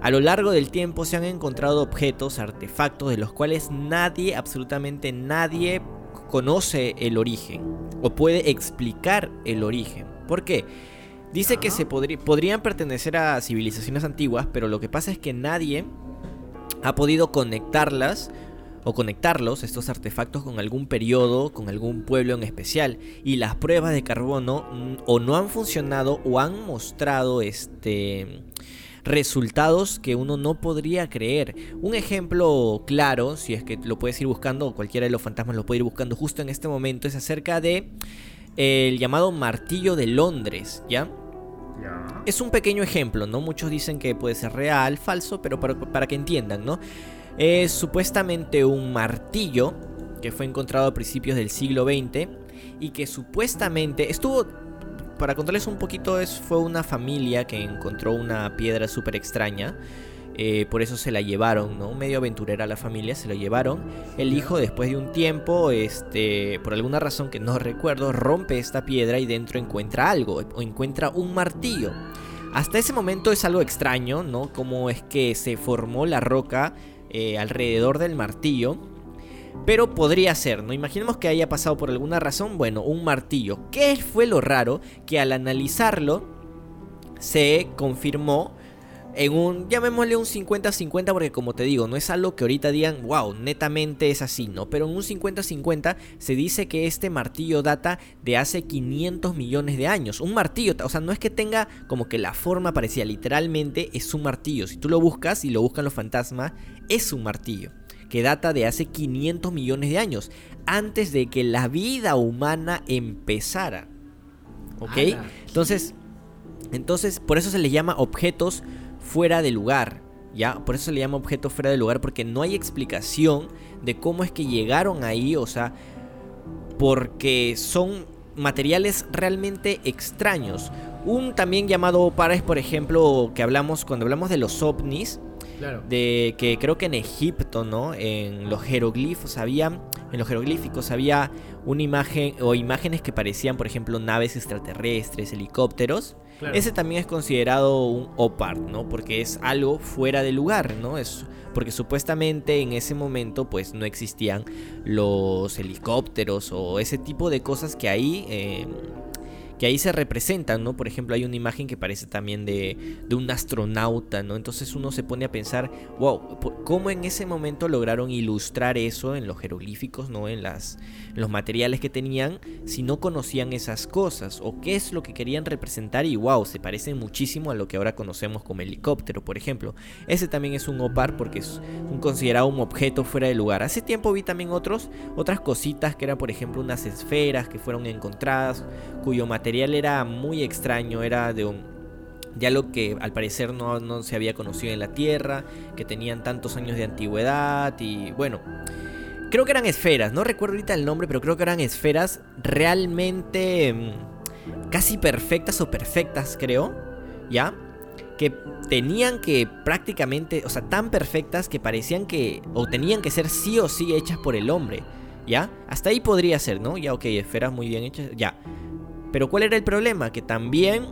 A lo largo del tiempo se han encontrado objetos, artefactos de los cuales nadie, absolutamente nadie, conoce el origen o puede explicar el origen. ¿Por qué? Dice que se podrían pertenecer a civilizaciones antiguas, pero lo que pasa es que nadie ha podido conectarlas o conectarlos, estos artefactos, con algún periodo, con algún pueblo en especial. Y las pruebas de carbono mm, o no han funcionado o han mostrado este resultados que uno no podría creer. Un ejemplo claro, si es que lo puedes ir buscando, o cualquiera de los fantasmas lo puede ir buscando justo en este momento, es acerca de el llamado martillo de Londres, ¿ya? Es un pequeño ejemplo, ¿no? Muchos dicen que puede ser real, falso, pero para, para que entiendan, ¿no? Es supuestamente un martillo que fue encontrado a principios del siglo XX y que supuestamente estuvo para contarles un poquito, es, fue una familia que encontró una piedra súper extraña. Eh, por eso se la llevaron, ¿no? Medio aventurera la familia, se la llevaron. El hijo, después de un tiempo, este, por alguna razón que no recuerdo, rompe esta piedra y dentro encuentra algo, o encuentra un martillo. Hasta ese momento es algo extraño, ¿no? Cómo es que se formó la roca eh, alrededor del martillo. Pero podría ser, ¿no? Imaginemos que haya pasado por alguna razón, bueno, un martillo. ¿Qué fue lo raro? Que al analizarlo se confirmó en un, llamémosle un 50-50 porque como te digo, no es algo que ahorita digan, wow, netamente es así, ¿no? Pero en un 50-50 se dice que este martillo data de hace 500 millones de años. Un martillo, o sea, no es que tenga como que la forma parecida, literalmente es un martillo. Si tú lo buscas y lo buscan los fantasmas, es un martillo que data de hace 500 millones de años, antes de que la vida humana empezara. ¿Ok? Entonces, Entonces, por eso se les llama objetos fuera de lugar. ¿Ya? Por eso se le llama objetos fuera de lugar, porque no hay explicación de cómo es que llegaron ahí, o sea, porque son materiales realmente extraños. Un también llamado OPAR es, por ejemplo, que hablamos cuando hablamos de los ovnis, de que creo que en Egipto, ¿no? En los jeroglifos había, en los jeroglíficos había una imagen o imágenes que parecían, por ejemplo, naves extraterrestres, helicópteros. Ese también es considerado un OPAR, ¿no? Porque es algo fuera de lugar, ¿no? Es porque supuestamente en ese momento pues no existían los helicópteros o ese tipo de cosas que ahí eh, que ahí se representan, ¿no? Por ejemplo, hay una imagen que parece también de, de un astronauta, ¿no? Entonces uno se pone a pensar, wow, ¿cómo en ese momento lograron ilustrar eso en los jeroglíficos, ¿no? En, las, los materiales que tenían, si no conocían esas cosas, o qué es lo que querían representar y wow, se parecen muchísimo a lo que ahora conocemos como helicóptero, por ejemplo. Ese también es un OPAR porque es un considerado un objeto fuera de lugar. Hace tiempo vi también otros, otras cositas que eran, por ejemplo, unas esferas que fueron encontradas, cuyo material material era muy extraño, era de un, de algo que al parecer no, no, se había conocido en la Tierra, que tenían tantos años de antigüedad y bueno, creo que eran esferas, no recuerdo ahorita el nombre, pero creo que eran esferas realmente mm, casi perfectas o perfectas, creo, ¿ya? Que tenían que prácticamente, o sea, tan perfectas que parecían que, o tenían que ser sí o sí hechas por el hombre, ¿ya? Hasta ahí podría ser, ¿no? Ya, ok, esferas muy bien hechas, ya. Pero ¿cuál era el problema? Que también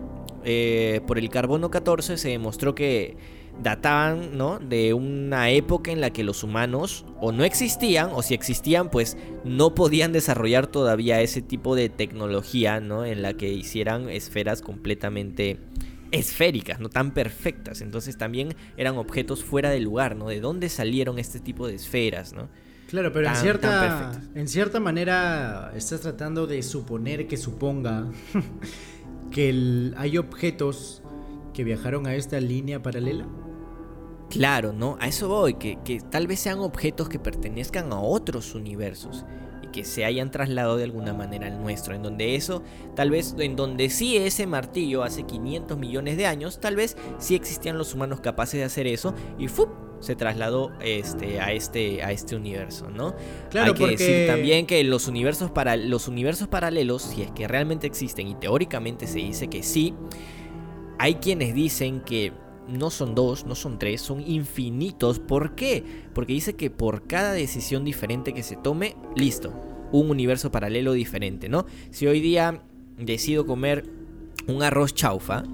eh, por el carbono 14 se demostró que databan ¿no? de una época en la que los humanos o no existían o si existían pues no podían desarrollar todavía ese tipo de tecnología ¿no? en la que hicieran esferas completamente esféricas, no tan perfectas. Entonces también eran objetos fuera de lugar, ¿no? De dónde salieron este tipo de esferas, ¿no? Claro, pero en, cierta, en cierta manera estás tratando de suponer que suponga que hay objetos que viajaron a esta línea paralela. Claro, ¿no? A eso voy, que, que tal vez sean objetos que pertenezcan a otros universos que se hayan trasladado de alguna manera al nuestro, en donde eso, tal vez, en donde sí ese martillo hace 500 millones de años, tal vez sí existían los humanos capaces de hacer eso y ¡fup! se trasladó este, a, este, a este universo, ¿no? Claro, Hay que decir también que los universos, para, los universos paralelos, si es que realmente existen, y teóricamente se dice que sí, hay quienes dicen que no son dos, no son tres, son infinitos. ¿Por qué? Porque dice que por cada decisión diferente que se tome, listo, un universo paralelo diferente, ¿no? Si hoy día decido comer un arroz chaufa,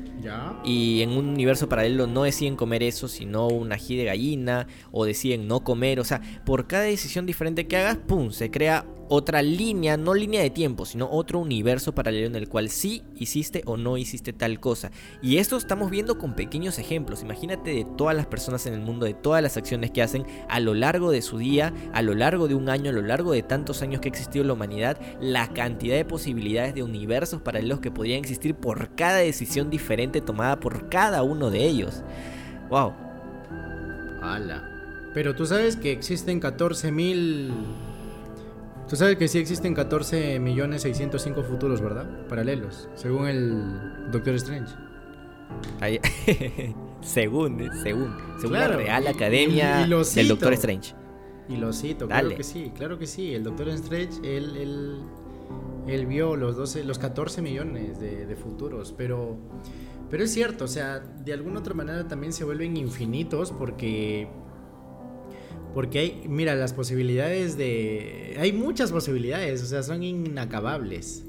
y en un universo paralelo no deciden comer eso, sino un ají de gallina, o deciden no comer. O sea, por cada decisión diferente que hagas, ¡pum! Se crea otra línea, no línea de tiempo, sino otro universo paralelo en el cual sí hiciste o no hiciste tal cosa. Y esto estamos viendo con pequeños ejemplos. Imagínate de todas las personas en el mundo, de todas las acciones que hacen a lo largo de su día, a lo largo de un año, a lo largo de tantos años que ha existido la humanidad, la cantidad de posibilidades de universos paralelos que podrían existir por cada decisión diferente tomada por cada uno de ellos. ¡Wow! ¡Hala! Pero tú sabes que existen 14.000... Tú sabes que sí existen 14 millones 605 futuros, ¿verdad? Paralelos, según el Doctor Strange. según, eh, según, según la Real Academia del Doctor Strange. Y lo cito, claro que sí, claro que sí. El Doctor Strange, él, él, él vio los 12, los 14 millones de, de, futuros, pero, pero es cierto, o sea, de alguna otra manera también se vuelven infinitos porque porque hay, mira, las posibilidades de... Hay muchas posibilidades, o sea, son inacabables.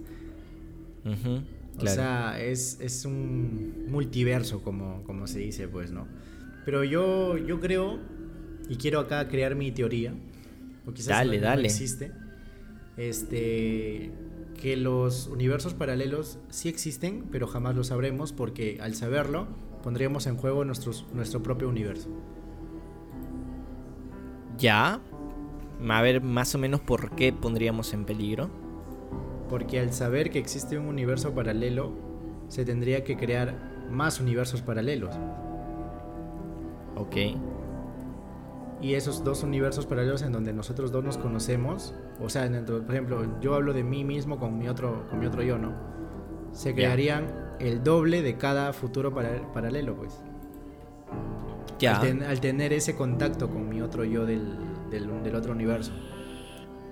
O sea, es, un multiverso, como, como se dice, pues, ¿no? Pero yo, yo creo, y quiero acá crear mi teoría, o quizás dale, no, dale. existe, este, que los universos paralelos sí existen, pero jamás lo sabremos porque al saberlo pondríamos en juego nuestros, nuestro propio universo. Ya. A ver más o menos por qué pondríamos en peligro. Porque al saber que existe un universo paralelo, se tendría que crear más universos paralelos. Ok. Y esos dos universos paralelos en donde nosotros dos nos conocemos, o sea, por ejemplo, yo hablo de mí mismo con mi otro, con mi otro yo, ¿no? Se crearían el doble de cada futuro paralelo, pues. Al, tener ese contacto con mi otro yo del, del, otro universo.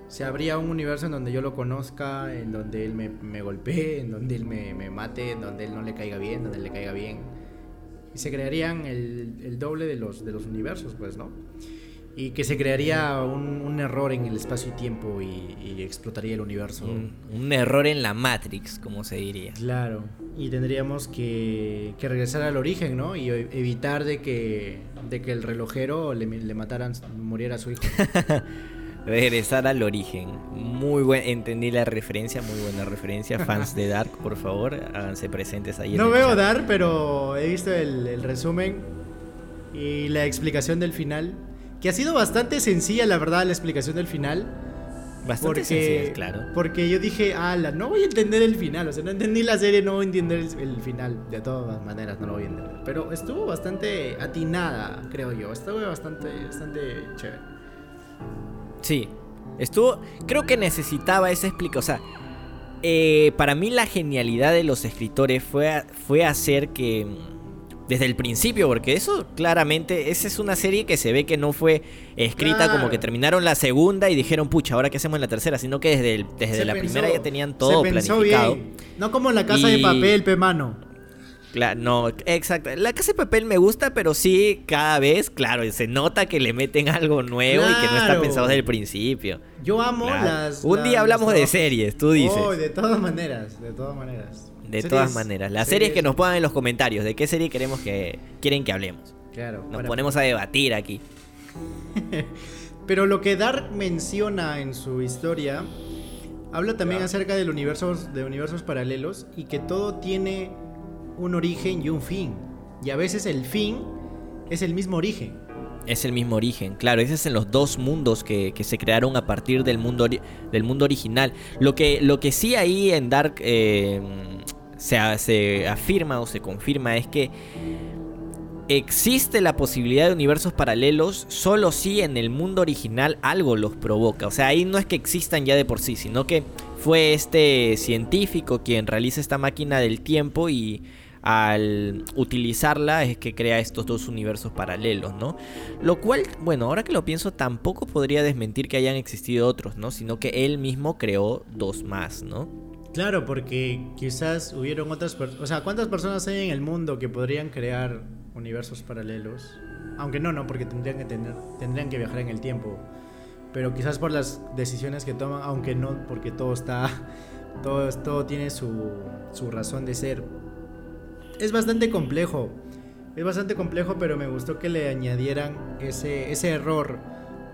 Se habría un universo en donde yo lo conozca, en donde él me, golpee, en donde él me, me, mate, en donde él no le caiga bien, donde él le caiga bien. Y se crearían el, el doble de los, de los universos, pues, ¿no? Y que se crearía un, error en el espacio y tiempo y, explotaría el universo. Un, error en la Matrix, como se diría. Claro, y tendríamos que, regresar al origen, ¿no? Y evitar de que, de que el relojero le, le mataran, muriera a su hijo. regresar al origen. Muy buen, entendí la referencia, muy buena referencia. Fans de Dark, por favor, háganse presentes ahí. No veo Dark, pero he visto el, el resumen y la explicación del final que ha sido bastante sencilla, la verdad, la explicación del final. Bastante sencilla, claro. Porque yo dije, ala, no voy a entender el final. O sea, no entendí la serie, no voy a entender el, final. De todas maneras, no lo voy a entender. Pero estuvo bastante atinada, creo yo. Estuvo bastante, bastante chévere. Sí, estuvo. Creo que necesitaba esa explicación. O sea, eh, para mí la genialidad de los escritores fue, fue hacer que desde el principio, porque eso claramente, esa es una serie que se ve que no fue escrita como que terminaron la segunda y dijeron, pucha, ahora qué hacemos en la tercera, sino que desde, desde la primera ya tenían todo planificado. No como en la casa de papel, pe mano. Claro, no, exacto. La casa de papel me gusta, pero sí, cada vez, claro, se nota que le meten algo nuevo y que no está pensado desde el principio. Yo amo las. Un día hablamos de series, tú dices. Oh, de todas maneras, de todas maneras. De todas maneras. Las series, que nos pongan en los comentarios. ¿De qué serie queremos que quieren que hablemos? Claro. Nos ponemos a debatir aquí. Pero lo que Dark menciona en su historia habla también acerca del universo, de universos paralelos y que todo tiene un origen y un fin. Y a veces el fin es el mismo origen. Es el mismo origen, claro, ese es en los dos mundos que, se crearon a partir del mundo, del mundo original. Lo que, lo que sí ahí en Dark eh, se, afirma o se confirma es que existe la posibilidad de universos paralelos solo si en el mundo original algo los provoca. O sea, ahí no es que existan ya de por sí, sino que fue este científico quien realiza esta máquina del tiempo y al utilizarla es que crea estos dos universos paralelos, ¿no? Lo cual, bueno, ahora que lo pienso, tampoco podría desmentir que hayan existido otros, ¿no? Sino que él mismo creó dos más, ¿no? Claro, porque quizás hubieron otras personas. O sea, ¿cuántas personas hay en el mundo que podrían crear universos paralelos? Aunque no, no, porque tendrían que tener, tendrían que viajar en el tiempo. Pero quizás por las decisiones que toman, aunque no, porque todo está. Todo, todo tiene su, su razón de ser. Es bastante complejo. Es bastante complejo, pero me gustó que le añadieran ese, ese error.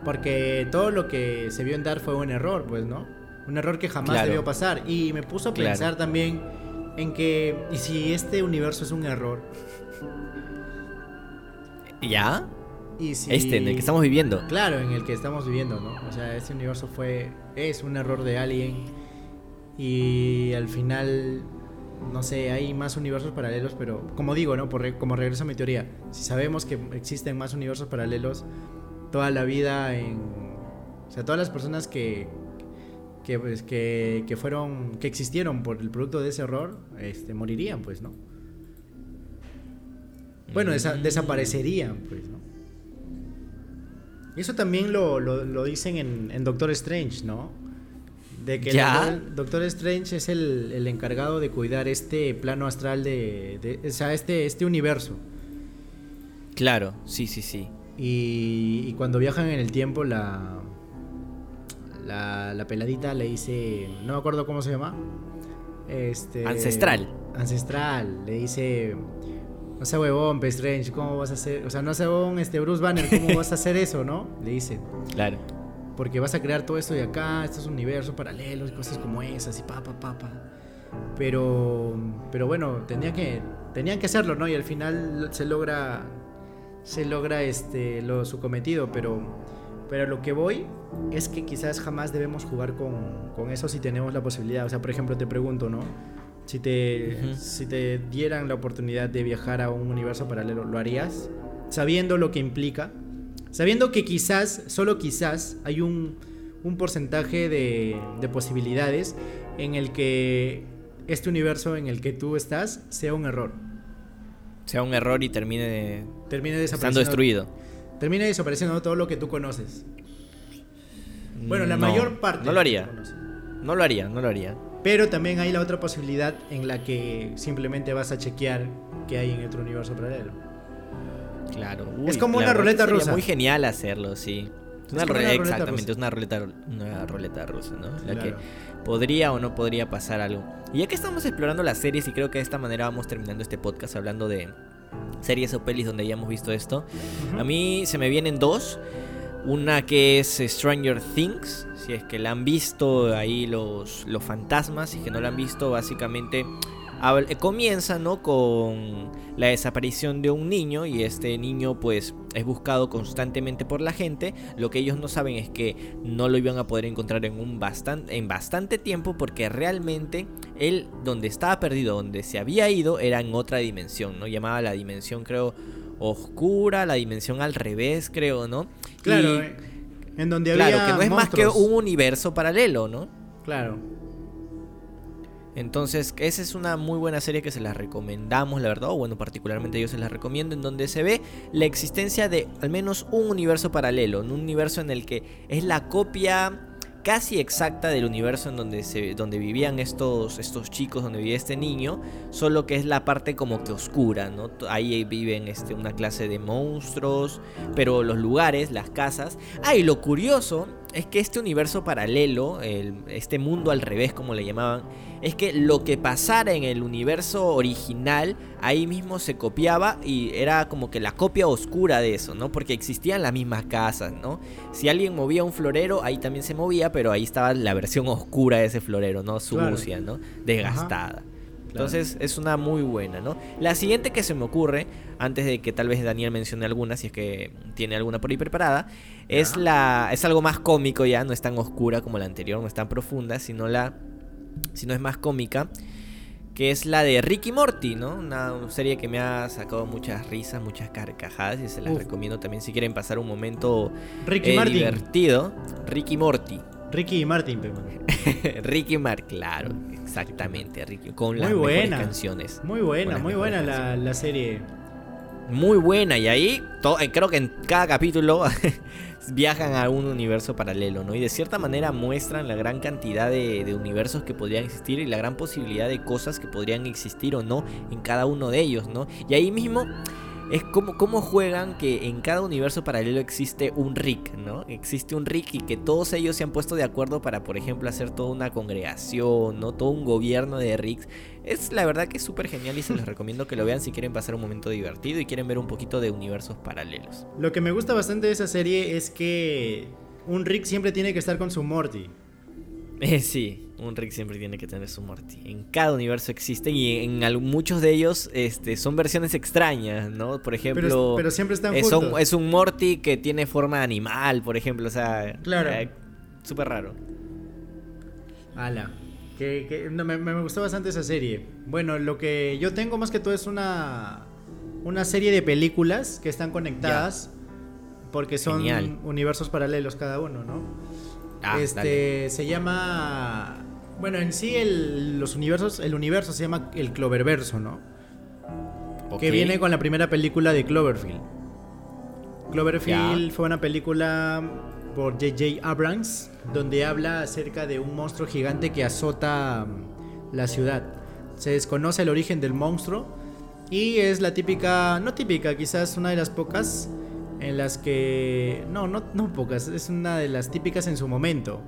Porque todo lo que se vio en Dar fue un error, pues, ¿no? Un error que jamás debió pasar. Y me puso a pensar también en que, ¿y si este universo es un error? ¿Ya? ¿Y Este, en el que estamos viviendo. Claro, en el que estamos viviendo, ¿no? O sea, este universo fue, es un error de alguien. Y al final, no sé, hay más universos paralelos, pero como digo, ¿no? Por como regreso a mi teoría, si sabemos que existen más universos paralelos, toda la vida en... O sea, todas las personas que, que, pues, que, que, fueron, que existieron por el producto de ese error, este, morirían, pues, ¿no? Bueno, mm. desaparecerían, pues, ¿no? Y eso también lo, lo, dicen en, en, Doctor Strange, ¿no? De que el Doctor, Strange es el, el, encargado de cuidar este plano astral de, de, o sea, este, este universo. Claro, sí, sí, sí. Y, y cuando viajan en el tiempo, la, la, peladita le dice, no me acuerdo cómo se llama. Este, ancestral. Ancestral, le dice, no sea huevón. Strange, ¿cómo vas a hacer? O sea, no sea huevón, este Bruce Banner, ¿cómo vas a hacer eso, no? Le dice. Claro. Porque vas a crear todo esto de acá, estos universos paralelos, cosas como esas, y pa, pa, pa, pa. Pero, pero bueno, tenía que, tenían que hacerlo, ¿no? Y al final se logra, se logra este, lo, su cometido, pero pero lo que voy es que quizás jamás debemos jugar con, eso si tenemos la posibilidad. O sea, por ejemplo, te pregunto, ¿no? Si te, si te dieran la oportunidad de viajar a un universo paralelo, ¿lo harías? Sabiendo lo que implica. Sabiendo que quizás, solo quizás, hay un, porcentaje de, de posibilidades en el que este universo en el que tú estás sea un error. Sea un error y termine, termine estando destruido. Termine desapareciendo todo lo que tú conoces. Bueno, la mayor parte. No lo haría. No lo haría, no lo haría. Pero también hay la otra posibilidad en la que simplemente vas a chequear qué hay en otro universo paralelo. Claro. es como una ruleta rusa. muy genial hacerlo, sí. una, ruleta, exactamente, es una ruleta, una ruleta rusa, ¿no? La que podría o no podría pasar algo. Y ya que estamos explorando las series y creo que de esta manera vamos terminando este podcast hablando de series o pelis donde hayamos visto esto, a mí se me vienen dos. Una que es Stranger Things, si es que la han visto ahí los, los fantasmas y que no la han visto, básicamente comienza ¿no? con la desaparición de un niño y este niño pues es buscado constantemente por la gente. Lo que ellos no saben es que no lo iban a poder encontrar en, un bastante, en bastante tiempo porque realmente él donde estaba perdido, donde se había ido, era en otra dimensión, ¿no? Llamaba la dimensión creo oscura, la dimensión al revés, creo, ¿no? Claro, eh, en donde había Claro, que no es más que un universo paralelo, ¿no? Claro. Entonces, esa es una muy buena serie que se la recomendamos, la verdad, o bueno, particularmente yo se la recomiendo, en donde se ve la existencia de al menos un universo paralelo, un universo en el que es la copia casi exacta del universo en donde, se, donde vivían estos, estos chicos, donde vivía este niño, solo que es la parte como que oscura, ¿no? Ahí viven este, una clase de monstruos, pero los lugares, las casas. Ah, y lo curioso es que este universo paralelo, este mundo al revés como le llamaban, es que lo que pasara en el universo original, ahí mismo se copiaba y era como que la copia oscura de eso, ¿no? Porque existían las mismas casas, ¿no? Si alguien movía un florero, ahí también se movía, pero ahí estaba la versión oscura de ese florero, ¿no? Sucia, ¿no? Desgastada. Entonces es una muy buena, ¿no? La siguiente que se me ocurre, antes de que tal vez Daniel mencione alguna, si es que tiene alguna por ahí preparada, es la es algo más cómico ya, no es tan oscura como la anterior, no es tan profunda, sino la sino es más cómica, que es la de Ricky Morty, ¿no? Una serie que me ha sacado muchas risas, muchas carcajadas y se las recomiendo también si quieren pasar un momento Ricky eh, divertido. Ricky Morty. Ricky y Martin, Ricky Martin, claro, exactamente, Ricky, con las muy canciones. Muy buena, muy buena la, serie. Muy buena, y ahí eh, creo que en cada capítulo viajan a un universo paralelo, ¿no? Y de cierta manera muestran la gran cantidad de, de, universos que podrían existir y la gran posibilidad de cosas que podrían existir o no en cada uno de ellos, ¿no? Y ahí mismo es como, como juegan que en cada universo paralelo existe un Rick, ¿no? Existe un Rick y que todos ellos se han puesto de acuerdo para, por ejemplo, hacer toda una congregación, ¿no? Todo un gobierno de Ricks. Es la verdad que es súper genial y se les recomiendo que lo vean si quieren pasar un momento divertido y quieren ver un poquito de universos paralelos. Lo que me gusta bastante de esa serie es que un Rick siempre tiene que estar con su Morty. Eh, sí, un Rick siempre tiene que tener su Morty. En cada universo existen y en muchos de ellos este, son versiones extrañas, ¿no? Por ejemplo, pero, siempre están es un, es un Morty que tiene forma de animal, por ejemplo, o sea, claro. Eh, súper raro. Ala. Que, me, gustó bastante esa serie. Bueno, lo que yo tengo más que todo es una, una serie de películas que están conectadas porque son universos paralelos cada uno, ¿no? Ah, este se llama. Bueno, en sí el, los universos, el universo se llama el Cloververso, ¿no? Que viene con la primera película de Cloverfield. Cloverfield fue una película por J.J. Abrams donde habla acerca de un monstruo gigante que azota mm, la ciudad. Se desconoce el origen del monstruo y es la típica, no típica, quizás una de las pocas en las que, no, no, no pocas, es una de las típicas en su momento,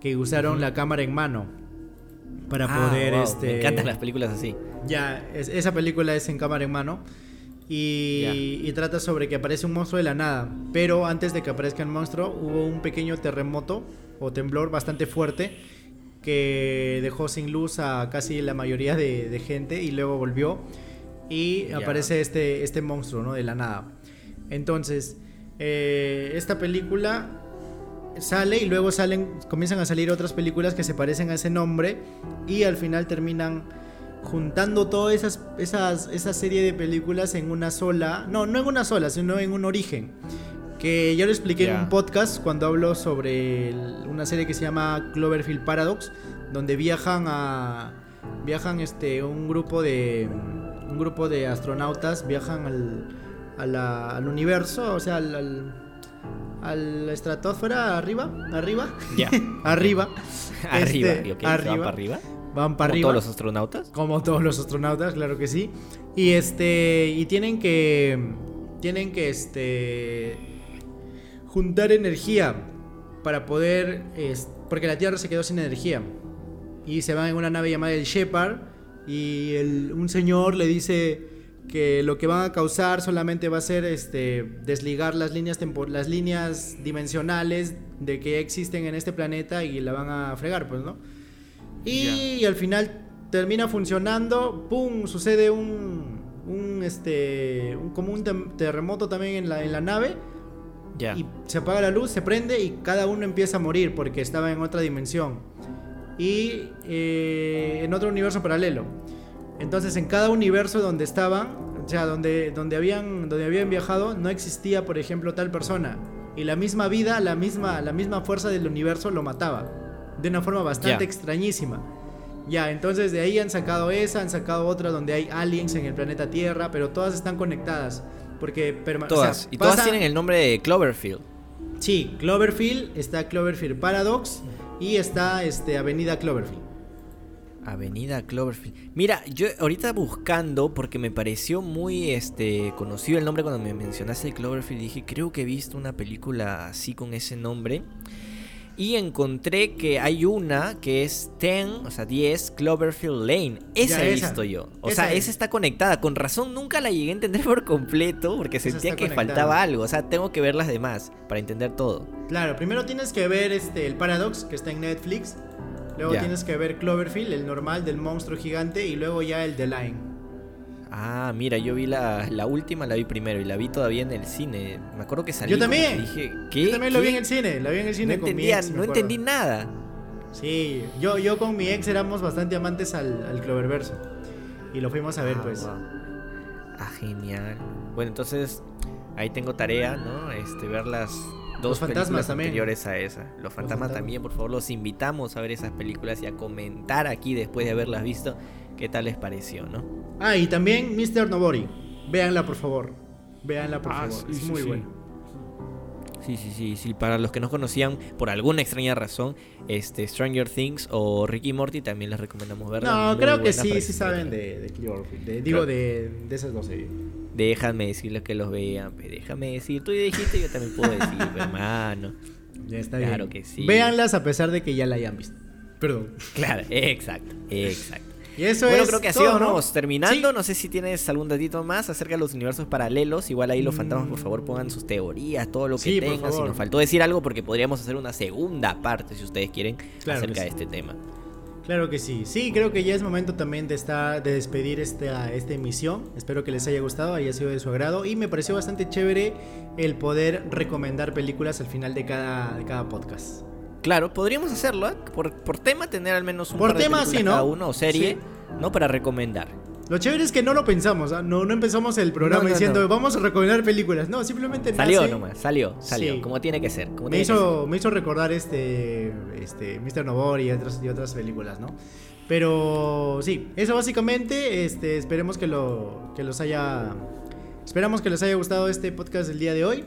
que usaron la cámara en mano para ah, poder, este... Me encantan las películas así. Ya, esa película es en cámara en mano. Y, y, trata sobre que aparece un monstruo de la nada. Pero antes de que aparezca el monstruo, hubo un pequeño terremoto o temblor bastante fuerte que dejó sin luz a casi la mayoría de, gente y luego volvió. Y aparece este, este monstruo, ¿no? De la nada. Entonces, eh, esta película sale y luego salen, comienzan a salir otras películas que se parecen a ese nombre y al final terminan juntando toda esas, esas, esa serie de películas en una sola, no, no en una sola, sino en un origen. Que yo lo expliqué en un podcast cuando hablo sobre una serie que se llama Cloverfield Paradox, donde viajan a, viajan este un grupo de un grupo de astronautas viajan al, a la- al universo, o sea, al, al, a la estratosfera arriba, arriba, Ya. arriba, arriba. Este. ¿Se van arriba. para arriba? van para ¿Como arriba. todos los astronautas? Como todos los astronautas, claro que sí. Y este. Y tienen que. Tienen que este. Juntar energía. Para poder. es- porque la Tierra se quedó sin energía. Y se van en una nave llamada el Shepard. Y el- un señor le dice que lo que van a causar solamente va a ser este desligar las líneas las líneas dimensionales de que existen en este planeta y la van a fregar, pues, ¿no? Y al final termina funcionando, ¡pum! Sucede un, un este, un, como un terremoto también en la, en la nave. Ya. Y se apaga la luz, se prende y cada uno empieza a morir porque estaba en otra dimensión. Y eh, en otro universo paralelo. Entonces en cada universo donde estaban, o sea, donde, donde, habían, donde habían viajado, no existía, por ejemplo, tal persona. Y la misma vida, la misma, la misma fuerza del universo lo mataba. De una forma bastante extrañísima. Ya, entonces de ahí han sacado esa, han sacado otra donde hay aliens en el planeta Tierra, pero todas están conectadas. Porque perma- o sea, Todas. y todas tienen el nombre de Cloverfield. Sí, Cloverfield, está Cloverfield Paradox y está este, Avenida Cloverfield. Avenida Cloverfield. Mira, yo ahorita buscando, porque me pareció muy este conocido el nombre cuando me mencionaste Cloverfield, dije, creo que he visto una película así con ese nombre. Y encontré que hay una que es 10, o sea, 10 Cloverfield Lane. Esa Ya, he esa. visto yo. O Esa sea, es. esa está conectada. Con razón nunca la llegué a entender por completo porque Esa sentía que conectada. faltaba algo. O sea, tengo que ver las demás para entender todo. Claro, primero tienes que ver este, el Paradox, que está en Netflix. Luego tienes que ver Cloverfield, el normal del monstruo gigante. Y luego ya el The Line. Ah, mira, yo vi la, la última, la vi primero y la vi todavía en el cine. Me acuerdo que salió. Yo también. Dije, ¿qué? Yo también lo vi en el cine, lo vi en el cine no con entendía, mi ex. no entendí nada. Sí, yo, yo con mi ex éramos bastante amantes al, al Cloververso. Y lo fuimos a ver, Ah, pues. Ah, genial. Bueno, entonces ahí tengo tarea, ¿no? Este, ver las dos fantasmas películas también. anteriores a esa. Los fantasmas fantasmas. también, por favor, los invitamos a ver esas películas y a comentar aquí después de haberlas visto qué tal les pareció, ¿no? Ah, y también Mr. Nobody. Véanla, por favor. Véanla, por Ah, favor. sí, es muy sí. buena. Sí, sí, sí, sí. Para los que no conocían, por alguna extraña razón, este Stranger Things o Ricky Morty también les recomendamos verla. No, creo que sí, sí saben de, de de- digo, de, de esas dos series. Déjame decirles que los vean, déjame decir. Tú dijiste, yo también puedo decir, hermano. Ya está Claro bien. que sí. Véanlas a pesar de que ya la hayan visto. Perdón. Claro, exacto, exacto. Y eso bueno, es creo que así todo, vamos ¿no? terminando. Sí. No sé si tienes algún datito más acerca de los universos paralelos. Igual ahí los fantasmas, por favor, pongan sus teorías, todo lo que Sí, tengan. Si nos faltó decir algo, porque podríamos hacer una segunda parte, si ustedes quieren, Claro acerca de este tema. Claro que sí. Sí, creo que ya es momento también de estar, de despedir esta, esta emisión. Espero que les haya gustado, haya sido de su agrado. Y me pareció bastante chévere el poder recomendar películas al final de cada, de cada podcast. Claro, podríamos hacerlo, ¿eh? por, por tema tener al menos un Por par de tema, películas sí, ¿no? cada uno o serie, Sí. ¿no? Para recomendar. Lo chévere es que no lo pensamos, ¿ah? no, no empezamos el programa No, no, diciendo no. vamos a recomendar películas. No, simplemente Salió nace- nomás, salió, salió, Sí. como tiene que ser. Como Me tiene que ser. hizo, me hizo recordar este, este Mr. Nobody y otras, y otras películas, ¿no? Pero sí, eso básicamente, este, esperemos que, lo, que los haya... Esperamos que les haya gustado este podcast del día de hoy.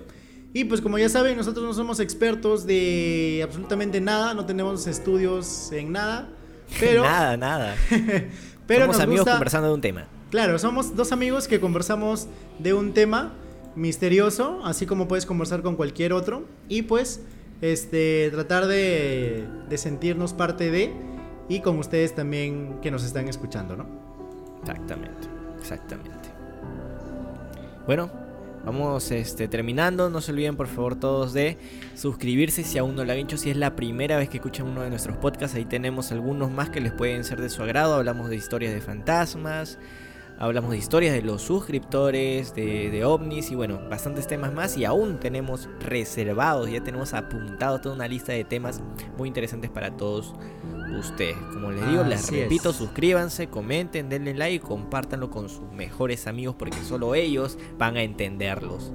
Y pues como ya saben, nosotros no somos expertos de absolutamente nada, no tenemos estudios en nada. Pero, nada, nada. pero Somos nos amigos gusta- conversando de un tema. Claro, somos dos amigos que conversamos de un tema misterioso, así como puedes conversar con cualquier otro. Y pues, este, tratar de, de sentirnos parte de y con ustedes también que nos están escuchando, ¿no? Exactamente, exactamente. Bueno, vamos este, terminando. No se olviden por favor todos de suscribirse si aún no lo han hecho. Si es la primera vez que escuchan uno de nuestros podcasts, ahí tenemos algunos más que les pueden ser de su agrado. Hablamos de historias de fantasmas. Hablamos de historias de los suscriptores, de, de ovnis y bueno, bastantes temas más. Y aún tenemos reservados, ya tenemos apuntado toda una lista de temas muy interesantes para todos ustedes. Como les digo, les es. repito, suscríbanse, comenten, denle like y compártanlo con sus mejores amigos porque solo ellos van a entenderlos.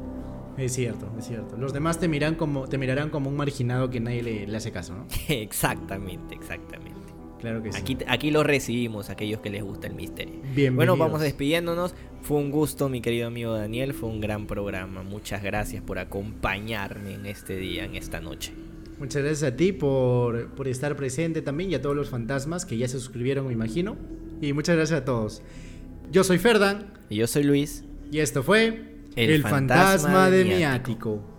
Es cierto, es cierto. Los demás te, miran como, te mirarán como un marginado que nadie le, le hace caso, ¿no? exactamente, exactamente. Claro que sí. Aquí, aquí lo recibimos, aquellos que les gusta el misterio. Bienvenidos. Bueno, vamos despidiéndonos. Fue un gusto, mi querido amigo Daniel. Fue un gran programa. Muchas gracias por acompañarme en este día, en esta noche. Muchas gracias a ti por, por estar presente también y a todos los fantasmas que ya se suscribieron, me imagino. Y muchas gracias a todos. Yo soy Ferdan Y yo soy Luis. y esto fue El El, fantasma fantasma, de de mi mi ático. ático.